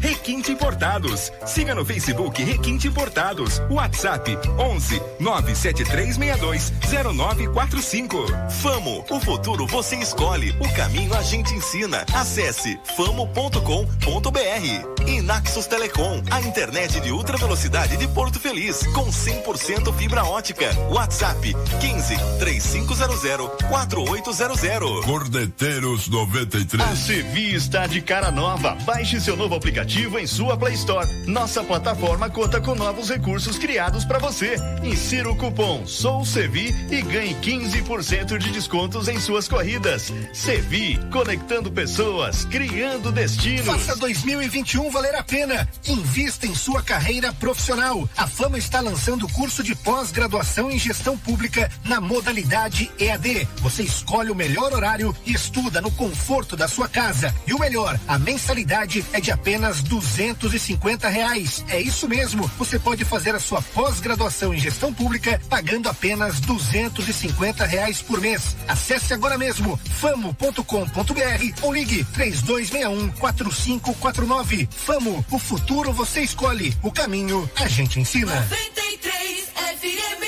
Requinte Importados. Siga no Facebook Requinte Importados. WhatsApp 11 97362 0945. Famo, o futuro você escolhe, o caminho a gente ensina. Acesse famo.com.br. E Naxos Telecom, a internet de ultra velocidade de Porto Feliz, com 100% fibra ótica. WhatsApp 15 3500 4800. Cordeteiros 93. A Sevi está de cara nova. Baixe seu novo aplicativo em sua Play Store. Nossa plataforma conta com novos recursos criados para você. Insira o cupom Sou Sevi e ganhe 15% de descontos em suas corridas. Sevi, conectando pessoas, criando destinos. Faça 2021 valer a pena. Invista em sua carreira profissional. A Fama está lançando o curso de pós-graduação em gestão pública na modalidade EAD. Você escolhe o melhor horário e estuda no conforto da sua casa. E o melhor, a mensalidade é de apenas duzentos e reais. É isso mesmo. Você pode fazer a sua pós-graduação em gestão pública pagando apenas duzentos e reais por mês. Acesse agora mesmo famo.com.br ou ligue três dois um quatro cinco quatro nove. Famo, o futuro você escolhe, o caminho a gente ensina. 93 FM.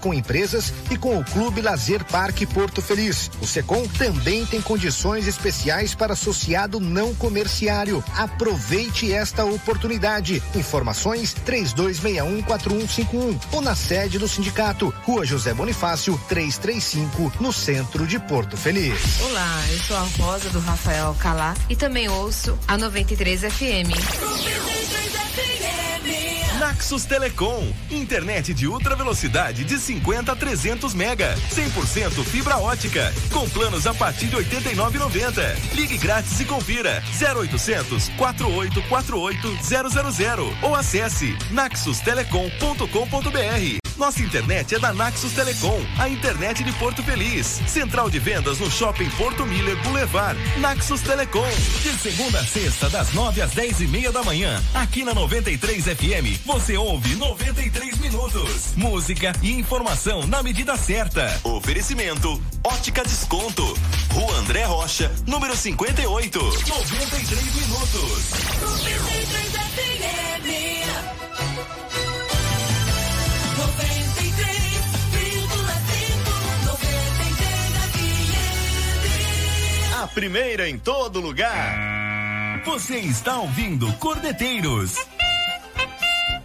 com empresas e com o Clube Lazer Parque Porto Feliz. O Secom também tem condições especiais para associado não comerciário. Aproveite esta oportunidade. Informações 32614151 ou na sede do sindicato, Rua José Bonifácio, 335, no centro de Porto Feliz. Olá, eu sou a Rosa do Rafael Calá e também ouço a 93 FM. Naxos Telecom, internet de ultra velocidade de 50 a 300 mega, 100% fibra ótica, com planos a partir de 89,90. Ligue grátis e confira. 0800 4848 000 ou acesse naxustelecom.com.br. Nossa internet é da Naxos Telecom, a internet de Porto Feliz. Central de vendas no Shopping Porto Miller Boulevard. Naxos Telecom. De segunda a sexta, das nove às dez e meia da manhã. Aqui na 93 FM, você ouve 93 minutos. Música e informação na medida certa. Oferecimento: Ótica Desconto. Rua André Rocha, número 58. 93 minutos. 93 FM. A primeira em todo lugar. Você está ouvindo Cordeteiros.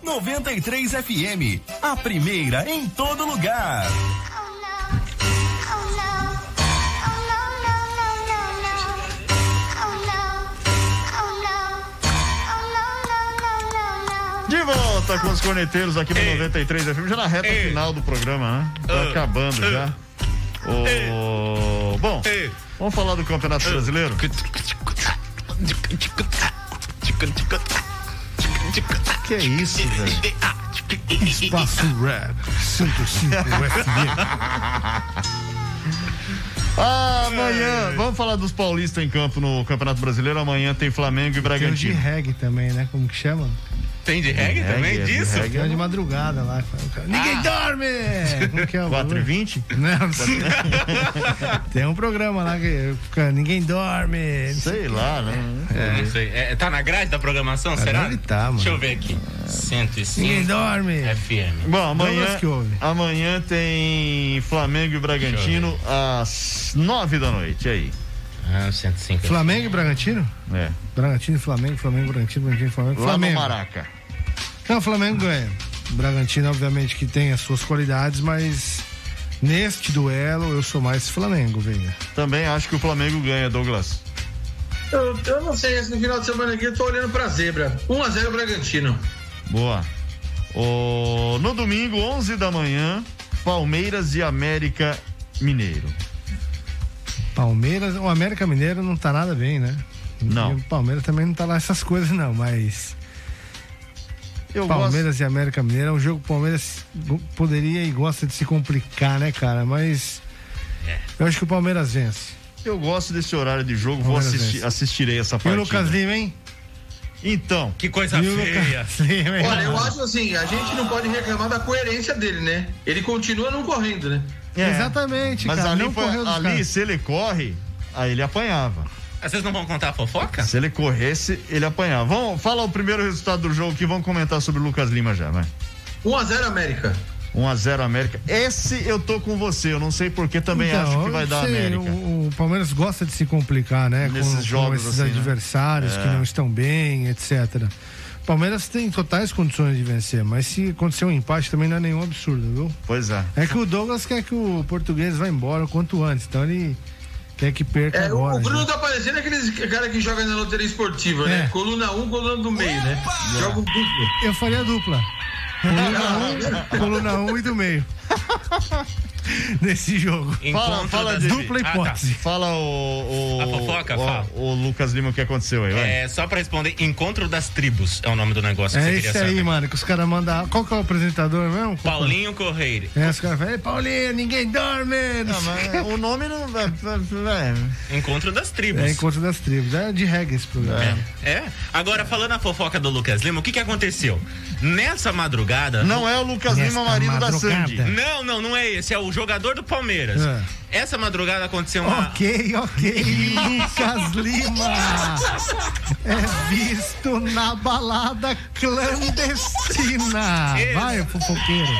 93 FM, a primeira em todo lugar. De volta com os corneteiros aqui no 93 FM, já na reta final do programa, né? Tá acabando já. O... Bom, vamos falar do Campeonato Brasileiro? Que é isso, velho? Espaço Red 55 FM. Ah, amanhã, vamos falar dos paulistas em campo no Campeonato Brasileiro. Amanhã tem Flamengo e Tem o de Bragantino. reggae também, né? Como que chama? Tem de reggae também? é de Disso? reggae, Tem de madrugada lá. Ninguém dorme! Como que é o 4 e bagulho? 20? Não, Tem um programa lá que fica Ninguém dorme. Sei lá, né? É, não sei. É, tá na grade da programação, Ah, será? tá, mano. Deixa eu ver aqui. 105 Ninguém dorme. FM. Bom, amanhã, amanhã tem Flamengo e Bragantino às 9 da noite. E aí? Ah, 105 Flamengo e Bragantino? É. Bragantino e Flamengo, Flamengo, Bragantino, Bragantino e Flamengo. Lá Flamengo. no Maraca. Não, o Flamengo ganha. O Bragantino, obviamente, que tem as suas qualidades, mas neste duelo eu sou mais Flamengo, Veiga. Também acho que o Flamengo ganha, Douglas. Eu, eu não sei, esse final de semana aqui eu tô olhando pra zebra. 1x0 Bragantino. Boa. O... No domingo, 11 da manhã, Palmeiras e América Mineiro. Palmeiras, o América Mineiro não tá nada bem, né? Não. E o Palmeiras também não tá lá essas coisas, não, mas. Eu Palmeiras e América Mineiro é um jogo que o Palmeiras poderia e gosta de se complicar, né, cara? Mas. É. Eu acho que o Palmeiras vence. Eu gosto desse horário de jogo, vou Palmeiras assistir, vence. assistirei essa E o partida. Lucas Lima, hein? Então. Que coisa feia. Olha, eu acho assim, a gente não pode reclamar da coerência dele, né? Ele continua não correndo, né? É. Exatamente, Mas cara. ali, não foi- correu dos ali se ele corre, aí ele apanhava. Vocês não vão contar a fofoca? Se ele corresse, ele apanhava. Vamos, fala o primeiro resultado do jogo que vamos comentar sobre o Lucas Lima já, vai. 1x0 América. 1x0 América. Esse eu tô com você, eu não sei porque também Então, acho que eu vai dar sei, América. O, o Palmeiras gosta de se complicar, né? Nesses com, jogos com esses assim, né? adversários que É. não estão bem, etc. O Palmeiras tem totais condições de vencer, mas se acontecer um empate também não é nenhum absurdo, viu? Pois é. É que o Douglas quer que o português vá embora o quanto antes, então ele quer que perca É, o, agora. o Bruno já. tá parecendo aqueles cara que joga na loteria esportiva, né? É. Coluna 1, coluna do meio, né? Joga um duplo. Eu faria dupla. Coluna 1 coluna um e do meio. Nesse jogo. Fala, fala de dupla hipótese. Fala o, o, A fofoca, o, fala. o Lucas Lima o que aconteceu aí, vai. É, só pra responder, Encontro das Tribos é o nome do negócio que É esse queria aí, saber. mano, que os caras mandam. Qual que é o apresentador mesmo? Paulinho Correia. É, os caras falam, "Ei, Paulinho, ninguém dorme! Não, mas o nome não. É, Encontro das Tribos. É Encontro das Tribos. É de reggae esse programa. É. Agora, falando a fofoca do Lucas Lima, o que que aconteceu? Nessa madrugada. Não é o Lucas Lima, marido da Sandy. Não, não, não é esse. É o o jogador do Palmeiras. É. Essa madrugada aconteceu uma. Ok, ok. Lucas Lima é visto na balada clandestina. Isso. Vai, fofoqueiro.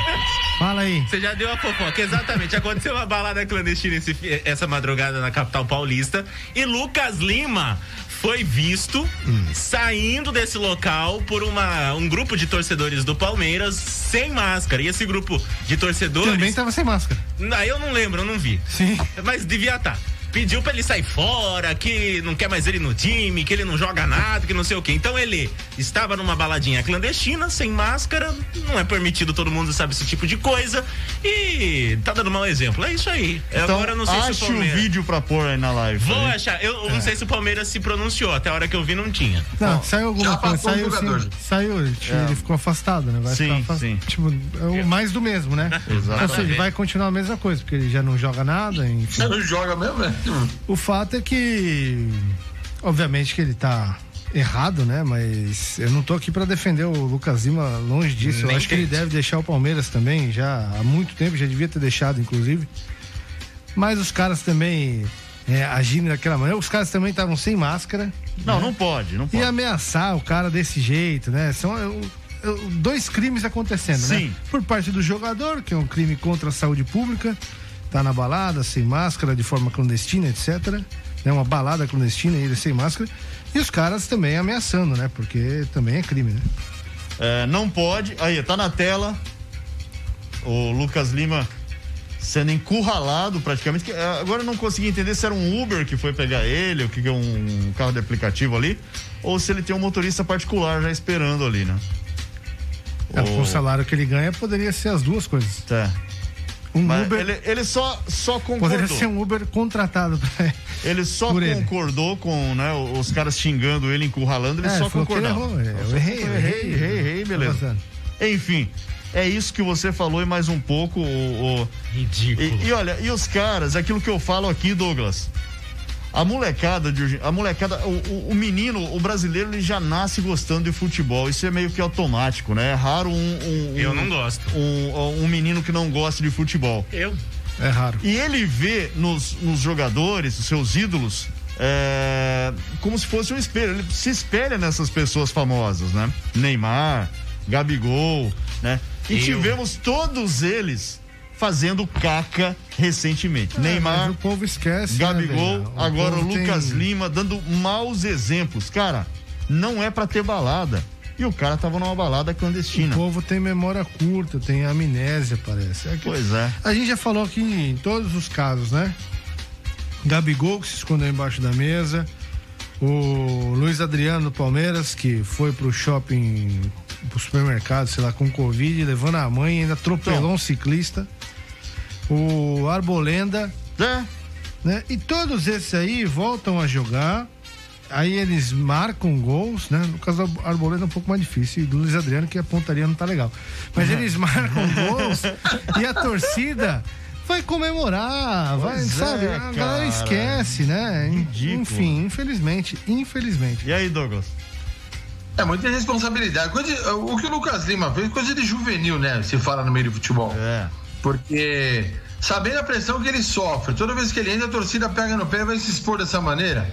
Fala aí. Você já deu a fofoca, exatamente. Aconteceu uma balada clandestina esse essa madrugada na capital paulista e Lucas Lima foi visto saindo desse local por uma, um grupo de torcedores do Palmeiras sem máscara. E esse grupo de torcedores. Também tava sem máscara. Aí eu não lembro, eu não vi. Sim. Mas devia estar. Pediu pra ele sair fora, que não quer mais ele no time, que ele não joga nada, que não sei o quê. Então ele estava numa baladinha clandestina, sem máscara, não é permitido, todo mundo sabe esse tipo de coisa. E tá dando mau exemplo. É isso aí. Então, Agora eu não sei se o ache o Palmeiras. vídeo pra pôr aí na live. Vou aí. achar. Eu É. não sei se o Palmeiras se pronunciou. Até a hora que eu vi, não tinha. Não, saiu alguma coisa. Saiu, jogador. sim, saiu. Ele, É. ele ficou afastado, né? Vai Sim, ficar afastado. sim. Tipo, é o mais do mesmo, né? Exato. Ou seja, vai continuar a mesma coisa, porque ele já não joga nada. Enfim. Você não joga mesmo, né? O fato é que, obviamente que ele tá errado, né? Mas eu não tô aqui pra defender o Lucas Lima longe disso. Nem eu acho que ele deve deixar o Palmeiras também já há muito tempo, já devia ter deixado, inclusive. Mas os caras também é, agindo daquela maneira, os caras também estavam sem máscara. Não, né? não pode, não pode. E ameaçar o cara desse jeito, né? São é, o- dois crimes acontecendo, Sim. né? Por parte do jogador, que é um crime contra a saúde pública, tá na balada, sem máscara, de forma clandestina, etc. É uma balada clandestina e ele sem máscara. E os caras também ameaçando, né? Porque também é crime, né? É, não pode. Aí, tá na tela. O Lucas Lima sendo encurralado praticamente. É, Agora eu não consegui entender se era um Uber que foi pegar ele, ou que é um carro de aplicativo ali, ou se ele tem um motorista particular já esperando ali, né? É, Com o salário que ele ganha, poderia ser as duas coisas. Tá. Um Mas Uber. ele, ele só, só concordou. Poderia ser um Uber contratado pra Ele só por ele. concordou com né, os caras xingando ele, encurralando, ele É, só ele ele concordou. é, eu errei, eu errei, errei, errei, beleza. Tá. Enfim, é isso que você falou e mais um pouco. O, o- Ridículo. E, e olha, e os caras, aquilo que eu falo aqui, Douglas. A molecada, de, a molecada, o, o- o menino, o brasileiro, ele já nasce gostando de futebol. Isso é meio que automático, né? É raro um. um- Eu um- não gosto. Um, um menino que não gosta de futebol. Eu. É raro. E ele vê nos, nos jogadores, os seus ídolos, é, como se fosse um espelho. Ele se espelha nessas pessoas famosas, né? Neymar, Gabigol, né? E Eu. tivemos todos eles fazendo caca recentemente. É, Neymar, o povo esquece. né, Gabigol, velho? agora o Lucas tem- Lima dando maus exemplos. Cara, não é pra ter balada. E o cara tava numa balada clandestina. O povo tem memória curta, tem amnésia, parece. É que- Pois é. A gente já falou aqui em todos os casos, né? Gabigol que se escondeu embaixo da mesa, o Luiz Adriano do Palmeiras que foi pro shopping, pro supermercado, sei lá, com Covid, levando a mãe, ainda atropelou Então. um ciclista. O Arbolenda, É, né? E todos esses aí voltam a jogar. Aí eles marcam gols, né? No caso do Arboleda é um pouco mais difícil. E do Luiz Adriano, que a pontaria não tá legal. Mas eles marcam gols e a torcida vai comemorar, vai, Pois sabe? é, a galera esquece, né? Ridículo. Enfim, infelizmente, infelizmente. E aí, Douglas? É muita responsabilidade. Coisa de- o que o Lucas Lima fez, coisa de juvenil, né? Se fala no meio do futebol. É. Porque, sabendo a pressão que ele sofre, toda vez que ele entra, a torcida pega no pé e vai se expor dessa maneira.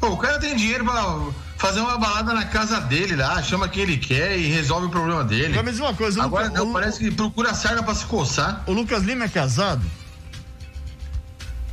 Pô, o cara tem dinheiro pra fazer uma balada na casa dele lá, chama quem ele quer e resolve o problema dele. É a mesma coisa. o Agora Luca- não, o- parece que procura sarna pra se coçar. O Lucas Lima é casado?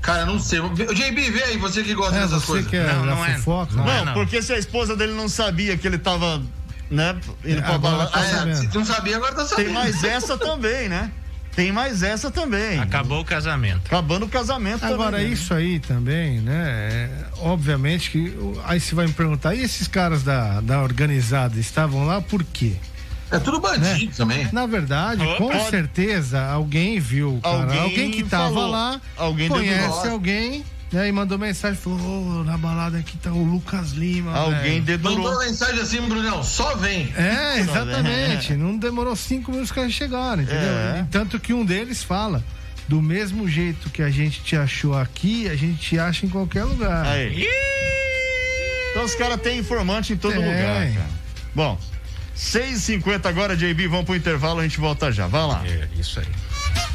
Cara, não sei. O JB, vê aí, você que gosta É, dessas você coisas. que é Não, não é. fofoca. Não é, Não, não. porque se a esposa dele não sabia que ele tava, né, indo pra Agora balada. tá Ah, é, se tu não sabia, agora tá sabendo. Tem mais essa também, né? Tem mais essa também. Acabou o casamento. Acabando o casamento Agora, também. né? isso aí também, né? é, obviamente que. Aí você vai me perguntar, e esses caras da, da organizada estavam lá por quê? É tudo bandido também. Na verdade, Opa. com certeza, alguém viu, o cara. Alguém Alguém, que tava falou. lá, Alguém conhece alguém, né? E mandou mensagem, falou, "Ô, na balada aqui tá o Lucas Lima. Alguém velho." Mandou dedurou. uma mensagem assim, Brunão, só vem. É, exatamente. Não demorou cinco minutos que eles chegaram, entendeu? É. E Tanto que um deles fala. Do mesmo jeito que a gente te achou aqui, a gente te acha em qualquer lugar. Aí. Então os caras têm informante em todo Tem. lugar, cara. Bom, 6h50 agora, JB, vamos pro intervalo, a gente volta já. Vai lá. É, isso aí.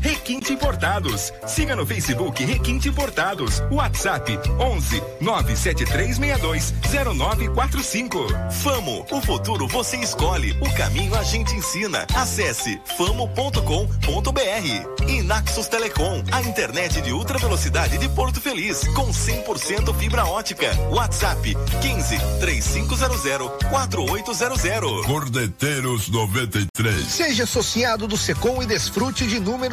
Requinte Importados. Siga no Facebook Requinte Importados. WhatsApp 11 97362 0945. Famo, o futuro você escolhe, o caminho a gente ensina. Acesse famo.com.br. E Naxos Telecom, a internet de ultra velocidade de Porto Feliz, com 100% fibra ótica. WhatsApp 15 3500 4800. Cordeteiros 93. Seja associado do Secom e desfrute de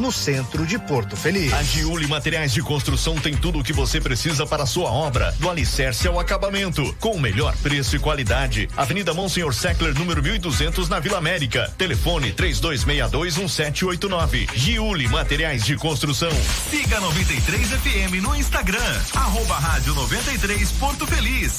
no centro de Porto Feliz. A Giuli Materiais de Construção tem tudo o que você precisa para a sua obra, do alicerce ao acabamento, com o melhor preço e qualidade. Avenida Monsenhor Seckler, número 1200, na Vila América. Telefone 32621789. Giuli Materiais de Construção. Siga 93 FM no Instagram, arroba rádio 93 Porto Feliz.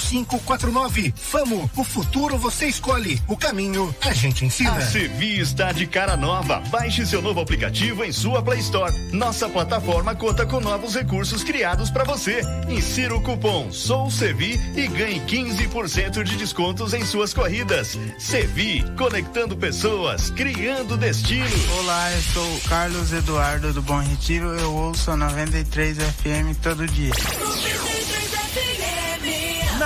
4549. Famo, o futuro você escolhe. O caminho a gente ensina. A Sevi está de cara nova. Baixe seu novo aplicativo em sua Play Store. Nossa plataforma conta com novos recursos criados para você. Insira o cupom Sou Sevi e ganhe 15% de descontos em suas corridas. Sevi, conectando pessoas, criando destino. Olá, eu sou o Carlos Eduardo do Bom Retiro. Eu ouço a 93 FM todo dia.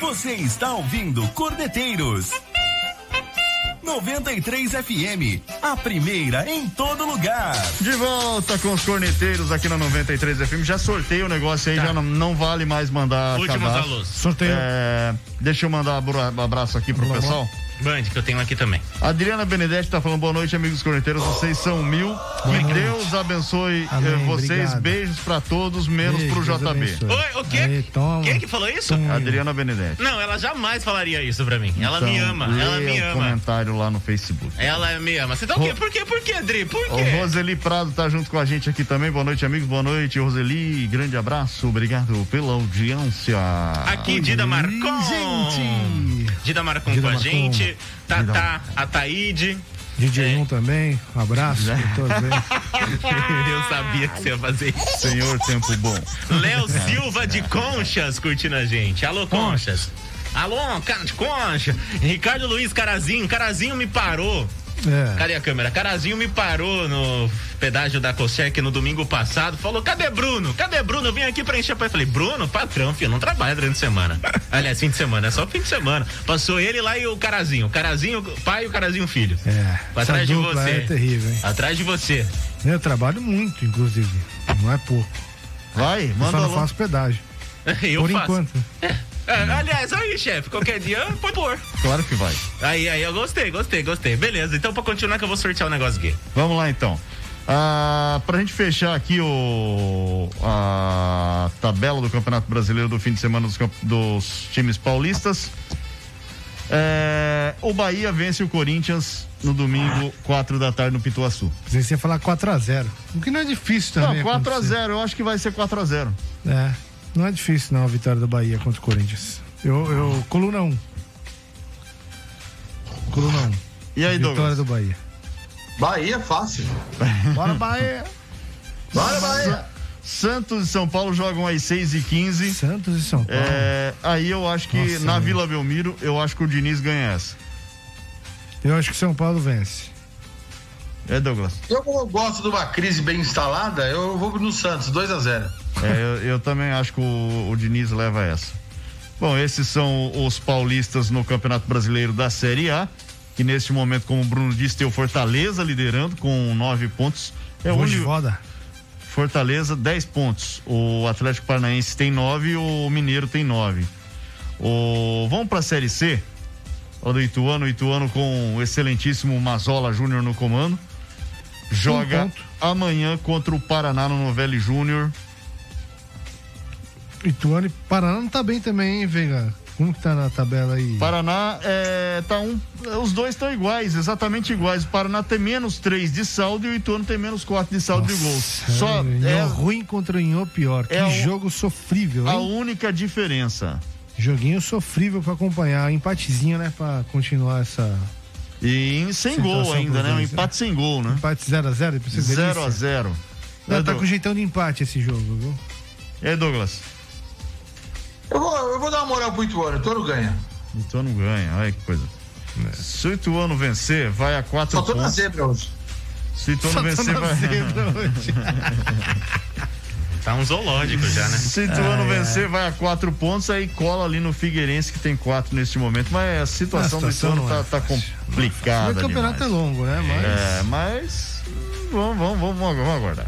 Você está ouvindo Cordeteiros. 93 FM, a primeira em todo lugar. De volta com os corneteiros aqui na 93 FM. Já sorteio o negócio aí, Tá. já não, não vale mais mandar Últimos alôs. Sorteio. É, deixa eu mandar um abraço aqui pro pessoal. Band, que eu tenho aqui também. Adriana Benedetti tá falando boa noite, amigos corneteiros. Vocês são mil. que noite. Deus abençoe Amém, eh, vocês. obrigado. Beijos pra todos, menos Beijo, pro JB. Oi, o quê? Aí, toma. Quem que falou isso? Toma. Adriana Benedetti. Não, ela jamais falaria isso pra mim. Ela Então, me ama, ela me o ama. comentário lá no Facebook. Ela me ama. Você tá o quê? Por quê? Por quê, Adri? Por O quê? Roseli Prado tá junto com a gente aqui também. Boa noite, amigos. Boa noite, Roseli. Grande abraço. Obrigado pela audiência. Aqui, Dida Marcon. gente. Dida Marcon Dida com a Marcon. Gente. Tatá, a Taíde. DJ 1 também, um abraço aí. Eu sabia que você ia fazer isso. Senhor Tempo Bom. Léo Silva de Conchas curtindo a gente. Alô, Conchas. Alô, cara de Concha. Ricardo Luiz Carazinho. Carazinho me parou. É. Cadê a câmera? Carazinho me parou no pedágio da Cossec no domingo passado. Falou: cadê Bruno? Cadê Bruno? Eu vim aqui pra encher a Eu falei: Bruno, patrão, filho, não trabalha durante a semana. Aliás, fim de semana, é só fim de semana. Passou ele lá e o Carazinho. O Carazinho, pai e o Carazinho, filho. É. Pra essa trás de você. É terrível, hein? Atrás de você. Eu trabalho muito, inclusive. Não é pouco. Vai, Eu manda só não faço pedágio. Eu Por faço. enquanto. É, aliás, aí, chefe, qualquer dia pode pôr. Claro que vai. Aí, aí, eu gostei, gostei, gostei. Beleza, então pra continuar que eu vou sortear o negócio aqui. Vamos lá então. Ah, pra gente fechar aqui o, a tabela do Campeonato Brasileiro do fim de semana dos, dos times paulistas. É, o Bahia vence o Corinthians no domingo, 4 da tarde, no Pituaçu. Pensei que você ia falar 4x0. O que não é difícil também. Não, 4 a acontecer. 0 eu acho que vai ser 4 a 0 É. Não é difícil, não, a vitória do Bahia contra o Corinthians. Eu, eu coluna 1. Coluna 1. E aí, Vitória Douglas? do Bahia. Bahia, fácil. Bora, Bahia! Bora, Bahia! Santos e São Paulo jogam às 6 e 15 Santos e São Paulo. É, aí eu acho que Nossa, na velho. Vila Belmiro, eu acho que o Diniz ganha essa. Eu acho que São Paulo vence. É, Douglas? Eu, gosto de uma crise bem instalada, eu vou no Santos, 2 a 0 É, eu, eu também acho que o, o Diniz leva essa. Bom, esses são os paulistas no Campeonato Brasileiro da Série A, que neste momento, como o Bruno disse, tem o Fortaleza liderando com nove pontos. É o único. Voda. Fortaleza, 10 pontos. O Atlético Paranaense tem 9 e o Mineiro tem 9. O... Vamos para a Série C? O do Ituano, o Ituano com o excelentíssimo Mazola Júnior no comando. Joga ponto. amanhã contra o Paraná no Novelli Júnior. Ituano e Paraná não tá bem também, hein, Veiga? Como que tá na tabela aí? Paraná é, tá um. Os dois estão iguais, exatamente iguais. O Paraná tem menos 3 de saldo e o Ituano tem menos 4 de saldo de gols. Só é é ruim contra o pior. Que é jogo sofrível, a hein? única diferença. Joguinho sofrível pra acompanhar. Empatezinho, né? Pra continuar essa. E sem gol situação ainda, pros né? Um empate sem gol, né? Empate 0x0. 0 a 0 Não, tá com jeitão de empate esse jogo, viu? E aí, Douglas? Eu vou, eu vou dar uma moral pro Ituano, o Ituano ganha. O Ituano ganha, olha que coisa. Se o Ituano vencer, vai a 4 Só tô na pontos. zebra hoje. Se o Ituano Só tô vencer, na vai. zebra hoje. Tá um zoológico já, né? Se o Ituano vencer, vai a 4 pontos, aí cola ali no Figueirense, que tem 4 nesse momento. Mas a situação, A situação do Ituano é tá, tá complicada. o campeonato demais. é longo, né? Mas. É, mas. Vamos, vamos, vamos, vamos aguardar.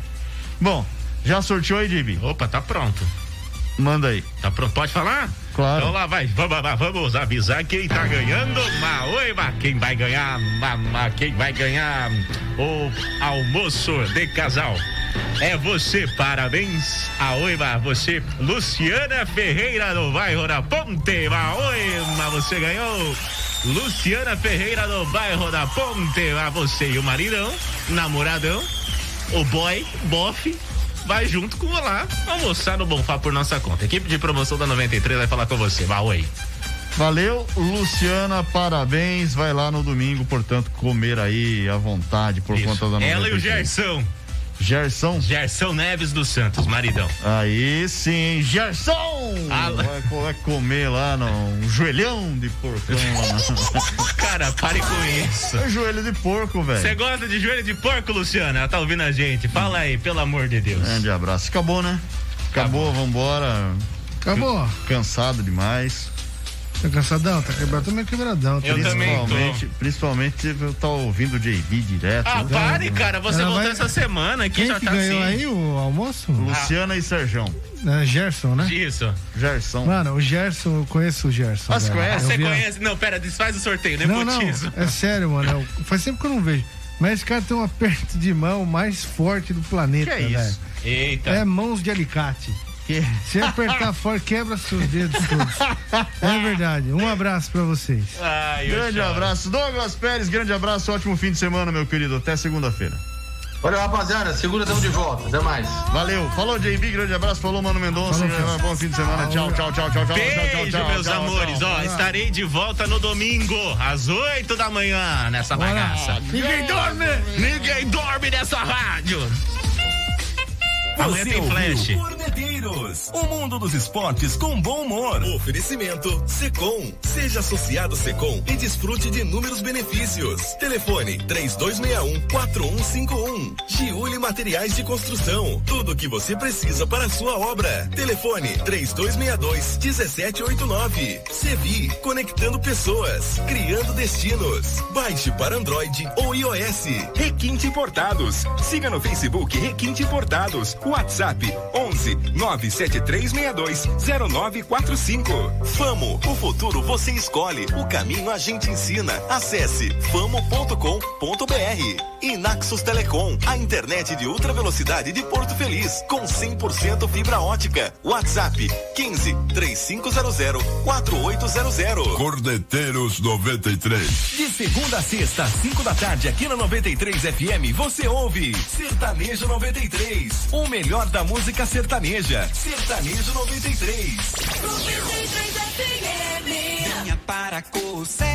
Bom, já sorteou aí, JB? Opa, tá pronto. Manda aí. Tá pronto? Pode falar? Claro. Então lá vai, vamos, vamos, vamos avisar quem tá ganhando. Ma, oi, ma, quem vai ganhar? Ma, ma, quem vai ganhar o almoço de casal? É você, parabéns. A oi, ma, você, Luciana Ferreira do bairro da Ponte. Ma, oi, ma, você ganhou. Luciana Ferreira do bairro da Ponte. Ma, você e o maridão, namoradão, o boy, bofe, vai junto com lá almoçar no Bonfá por nossa conta. Equipe de promoção da 93 vai falar com você. Oi. Valeu, Luciana, parabéns. Vai lá no domingo, portanto, comer aí à vontade por conta da Ela e o 93. Gerson. Gerson? Neves dos Santos, maridão. Aí sim, Gerson! Ah, lá. vai, vai comer lá no um joelhão de porcão lá. Cara, pare com isso. É joelho de porco, Você velho. gosta de joelho de porco, Luciana? Ela tá ouvindo a gente. Fala aí, pelo amor de Deus. Grande abraço. Acabou, né? Acabou, vambora. Acabou. Cansado demais. Tá cansadão? Tá quebrado? Tô meio quebradão. Eu também tô. Principalmente, principalmente eu tá ouvindo o JB direto. Ah, né? pare, cara. Você Ela voltou vai- essa semana aqui, Quem já que tá ganhou assim. aí o almoço? Luciana e Serjão. É, Gerson, né? Isso. Gerson. Mano, o Gerson, eu conheço o Gerson. Ah, você velho. conhece? Você a- conhece? Não, pera, desfaz o sorteio, Não, não, nepotismo. é sério, mano. eu- faz tempo que eu não vejo. Mas esse cara tem um aperto de mão mais forte do planeta, Que é velho. isso? Eita. É mãos de alicate. Se apertar forte, quebra seus dedos todos. É verdade. Um abraço pra vocês. Ai, Grande choro. abraço. Douglas Pérez, grande abraço. Ótimo fim de semana, meu querido. Até segunda-feira. Valeu, rapaziada. Segunda estamos de volta. Até mais. Valeu. Falou, JB. Grande abraço. Falou, Mano Mendonça. Falou, Bom fim de semana. Tchau, tchau, tchau, tchau, tchau. Beijo, tchau, tchau, meus tchau, amores. tchau. Ó, estarei de volta no domingo, às 8 da manhã, nessa bagaça. Ninguém dorme! Ninguém dorme nessa rádio. Amanhã tem flash. O mundo dos esportes com bom humor. Oferecimento Secom. Seja associado Secom e desfrute de inúmeros benefícios. Telefone 3261-4151. Giuli Materiais de Construção. Tudo o que você precisa para a sua obra. Telefone 3262-1789. Sevi, conectando pessoas, criando destinos. Baixe para Android ou iOS. Requinte Importados. Siga no Facebook Requinte Importados. WhatsApp 11 97362 0945. Famo, o futuro você escolhe, o caminho a gente ensina. Acesse famo.com.br. E Naxos Telecom, a internet de ultra velocidade de Porto Feliz, com 100% fibra ótica. WhatsApp 15 3500 4800. Cordeteiros 93. De segunda a sexta, às 5 da tarde, aqui na 93 FM, você ouve Sertanejo 93. O melhor da música sertaneja. Sertanejo 93. FM. Venha para Cossé.